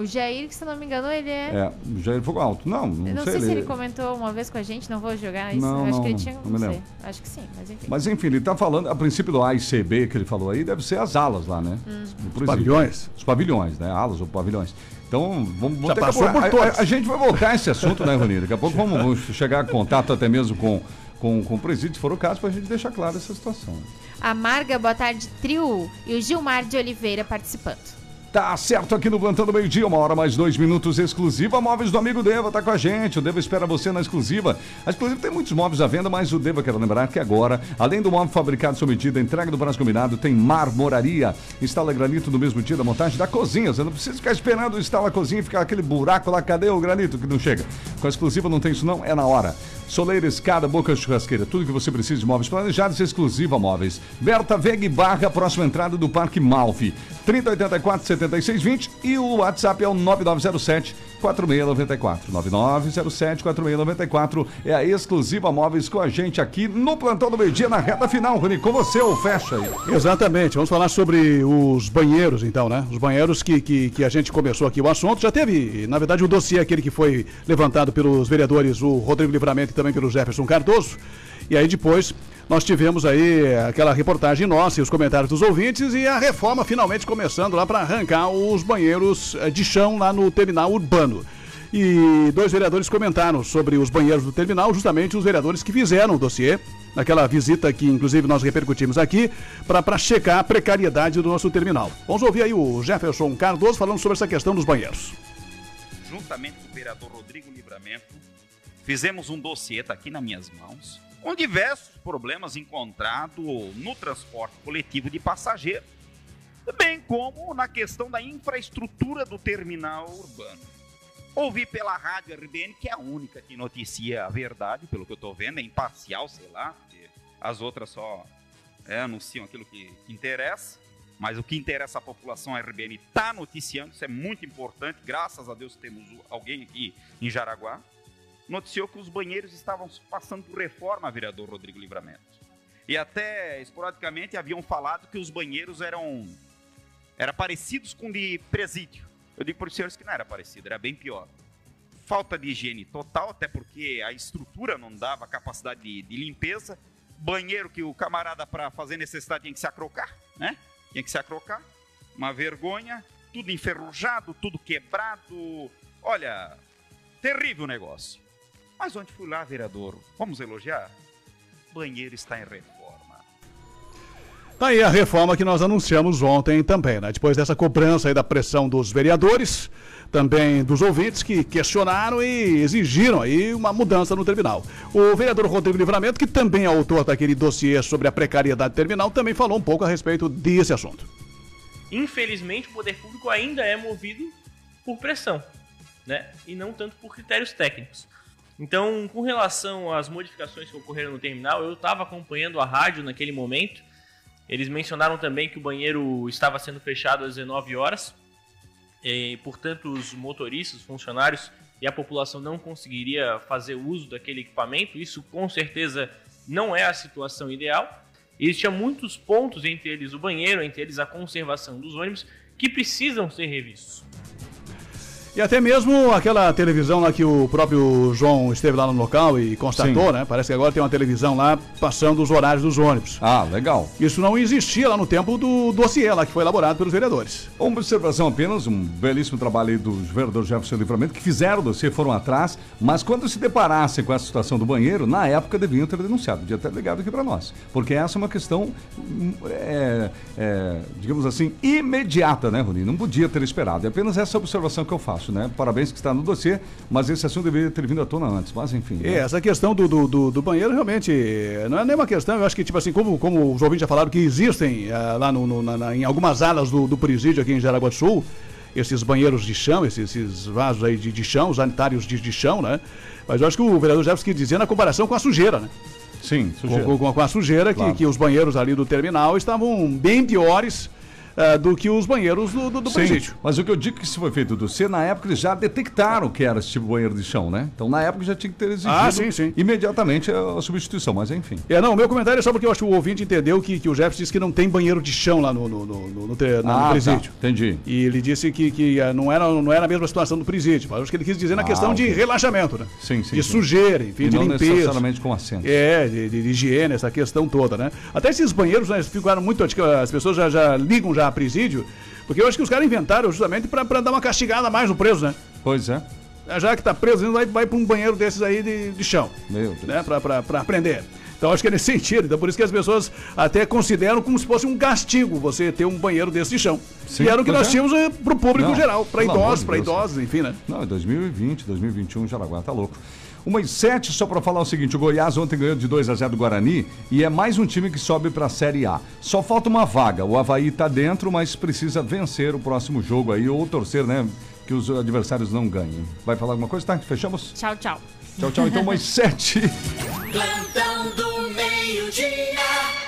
O Jair, que se não me engano, ele é. É, já ele foi alto. Não, não, não sei. sei se ele- ele comentou uma vez com a gente, não vou jogar isso. Não, acho não, que ele não, tinha. não Não, sei. lembro. Acho que sim, mas enfim. Mas enfim, ele tá falando, a princípio do A e C, B que ele falou aí, deve ser as alas lá, né? Hum. Os pavilhões? Os pavilhões, né? Alas ou pavilhões. Então, vamos, vamos Já ter que passou por A- a, todos. a gente vai voltar a esse assunto, né, Rony? Daqui a pouco vamos, vamos chegar em contato até mesmo com, com, com o presídio, se for o caso, pra gente deixar claro essa situação. A Marga, boa tarde, trio. E o Gilmar de Oliveira participando. Tá certo aqui no Plantão do Meio Dia, uma hora mais dois minutos exclusiva. Móveis do amigo Deva tá com a gente. O Deva espera você na exclusiva. A exclusiva tem muitos móveis à venda, mas o Deva quero lembrar que agora, além do móvel fabricado sob medida, entrega do prazo combinado, tem marmoraria. Instala granito no mesmo dia da montagem da cozinha. Você não precisa ficar esperando instalar a cozinha e ficar aquele buraco lá. Cadê o granito que não chega? Com a exclusiva não tem isso não, é na hora. Soleira, escada, boca churrasqueira, tudo que você precisa de móveis planejados, exclusiva móveis. Berta Veg Barra, próxima entrada do Parque Malfi. 3084 7620 e o WhatsApp é o 9907 4694. 9907 4694 é a exclusiva móveis com a gente aqui no plantão do meio-dia na reta final, Rony. Com você, ou fecha aí. Exatamente, vamos falar sobre os banheiros então, né? Os banheiros que, que, que a gente começou aqui o assunto. Já teve, na verdade, o dossiê aquele que foi levantado pelos vereadores, o Rodrigo Livramento e também pelo Jefferson Cardoso. E aí depois nós tivemos aí aquela reportagem nossa e os comentários dos ouvintes e a reforma finalmente começando lá para arrancar os banheiros eh, de chão lá no terminal urbano. E dois vereadores comentaram sobre os banheiros do terminal, justamente os vereadores que fizeram o dossiê, naquela visita que inclusive nós repercutimos aqui, para checar a precariedade do nosso terminal. Vamos ouvir aí o Jefferson Cardoso falando sobre essa questão dos banheiros. Juntamente com o vereador Rodrigo Livramento, fizemos um dossiê, está aqui nas minhas mãos, com diversos problemas encontrados no transporte coletivo de passageiros, bem como na questão da infraestrutura do terminal urbano. Ouvi pela rádio RBN, que é a única que noticia a verdade, pelo que eu estou vendo, é imparcial, sei lá, porque as outras só é, anunciam aquilo que, que interessa, mas o que interessa à população, a RBN está noticiando, isso é muito importante, graças a Deus temos alguém aqui em Jaraguá noticiou que os banheiros estavam passando por reforma, vereador Rodrigo Livramento. E até esporadicamente haviam falado que os banheiros eram era parecidos com de presídio. Eu digo para os senhores que não era parecido, era bem pior. Falta de higiene total, até porque a estrutura não dava capacidade de, de limpeza. Banheiro que o camarada para fazer necessidade tinha que se acrocar, né? Tinha que se acrocar. Uma vergonha, tudo enferrujado, tudo quebrado. Olha, terrível o negócio. Mas onde fui lá, vereador? Vamos elogiar? Banheiro está em reforma. Tá aí a reforma que nós anunciamos ontem também, né? Depois dessa cobrança aí da pressão dos vereadores, também dos ouvintes que questionaram e exigiram aí uma mudança no terminal. O vereador Rodrigo Livramento, que também é autor daquele dossiê sobre a precariedade terminal, também falou um pouco a respeito desse assunto. Infelizmente, o poder público ainda é movido por pressão, né? E não tanto por critérios técnicos. Então, com relação às modificações que ocorreram no terminal, eu estava acompanhando a rádio naquele momento. Eles mencionaram também que o banheiro estava sendo fechado às 19 horas. E, portanto, os motoristas, funcionários e a população não conseguiria fazer uso daquele equipamento. Isso, com certeza, não é a situação ideal. Existiam muitos pontos, entre eles o banheiro, entre eles a conservação dos ônibus, que precisam ser revistos. E até mesmo aquela televisão lá que o próprio João esteve lá no local e constatou, Sim. né? Parece que agora tem uma televisão lá passando os horários dos ônibus. Ah, legal. Isso não existia lá no tempo do dossiê lá que foi elaborado pelos vereadores. Uma observação apenas, um belíssimo trabalho aí dos vereadores Jefferson Livramento que fizeram o dossiê, foram atrás, mas quando se deparassem com essa situação do banheiro, na época deviam ter denunciado, devia ter ligado aqui para nós. Porque essa é uma questão, é, é, digamos assim, imediata, né, Rony? Não podia ter esperado. É apenas essa observação que eu faço né? Parabéns que está no dossiê, mas esse assunto deveria ter vindo à tona antes, mas enfim. Né? É, essa questão do, do, do, do, banheiro realmente não é nenhuma questão, eu acho que, tipo assim, como, como os ouvintes já falaram que existem uh, lá no, no na, em algumas alas do, do presídio aqui em Jaraguá do Sul, esses banheiros de chão, esses, esses vasos aí de, de chão, os sanitários de, de chão, né? Mas eu acho que o vereador Jefferson quis dizer na comparação com a sujeira, né? Sim, sujeira. Com, com, com a sujeira, claro. que, que os banheiros ali do terminal estavam bem piores uh, do que os banheiros do, do, do presídio. Mas o que eu digo que se foi feito do C, na época eles já detectaram que era esse tipo de banheiro de chão, né? Então na época já tinha que ter exigido ah, sim, sim. imediatamente a, substituição, mas enfim. É, não, o meu comentário é só porque eu acho que o ouvinte entendeu que, que o Jefferson disse que não tem banheiro de chão lá no, no, no, no, no, ah, tá. presídio. Tá, entendi. E ele disse que, que eh, não, era, não era a mesma situação do presídio, mas acho que ele quis dizer na ah, questão okay. de relaxamento, né? Sim, sim. De sim. sujeira, enfim, e de não limpeza. necessariamente com assento. É, de, de, de, higiene, essa questão toda, né? Até esses banheiros, né, ficaram muito. As pessoas já, já ligam já a presídio porque eu acho que os caras inventaram justamente para dar uma castigada mais no preso, né? Pois é. Já que tá preso, vai, vai para um banheiro desses aí de, de chão. Meu Deus. Né? Para aprender. Então acho que é nesse sentido. Então por isso que as pessoas até consideram como se fosse um castigo você ter um banheiro desse chão. Sim, e era o que nós é. tínhamos eh, pro público Não, geral, para idosos, de para idosos, enfim, né? Não, é 2020, 2021, Jaraguá tá louco. Uma e sete, só para falar o seguinte, o Goiás ontem ganhou de 2 a 0 do Guarani e é mais um time que sobe para a Série A. Só falta uma vaga, o Havaí tá dentro, mas precisa vencer o próximo jogo aí, ou torcer, né, que os adversários não ganhem. Vai falar alguma coisa, tá? Fechamos? Tchau, tchau. Tchau, tchau, então, e sete. Plantão do meio-dia.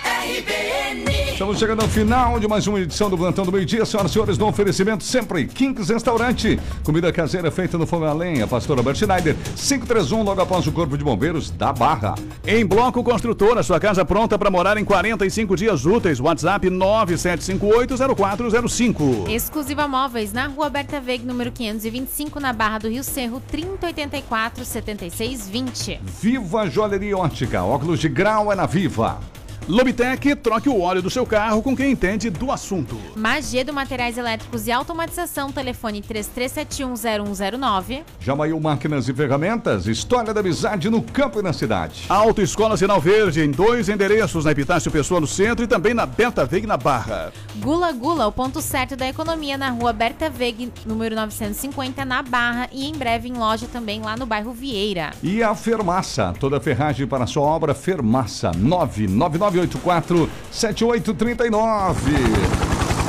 Estamos chegando ao final de mais uma edição do Plantão do Meio Dia. Senhoras e senhores, no oferecimento sempre Kings Restaurante. Comida caseira feita no fogo a lenha. Pastor Albert Schneider, 531, logo após o Corpo de Bombeiros da Barra. Em Bloco Construtora, sua casa pronta para morar em 45 dias úteis. WhatsApp 97580405. Exclusiva Móveis, na rua Berta Veg, número 525, na Barra do Rio Cerro, 3084 7620. Viva Joalheria Ótica. Óculos de grau é na Viva. Lobitec, troque o óleo do seu carro com quem entende do assunto. Magedo Materiais Elétricos e Automatização, telefone 33710109. Jamaiu Máquinas e Ferramentas. História da amizade no campo e na cidade. Autoescola Sinal Verde, em dois endereços, na Epitácio Pessoa no centro e também na Beta Veg na Barra. Gula Gula, o ponto certo da economia, na rua Berta Veg, número 950, na Barra. E em breve em loja também lá no bairro Vieira. E a Fermaça, toda ferragem para sua obra, Fermaça, 99984 7839.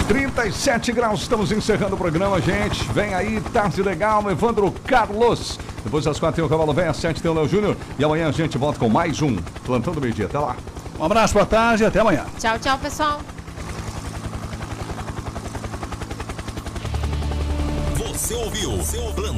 37 graus, estamos encerrando o programa, gente. Vem aí, tarde legal, Evandro Carlos. Depois das quatro tem o Cavalo Velho, às sete tem o Léo Júnior. E amanhã a gente volta com mais um Plantão do Meio Dia. Até lá. Um abraço, boa tarde até amanhã. Tchau, tchau, pessoal. Você ouviu? Seu plantão.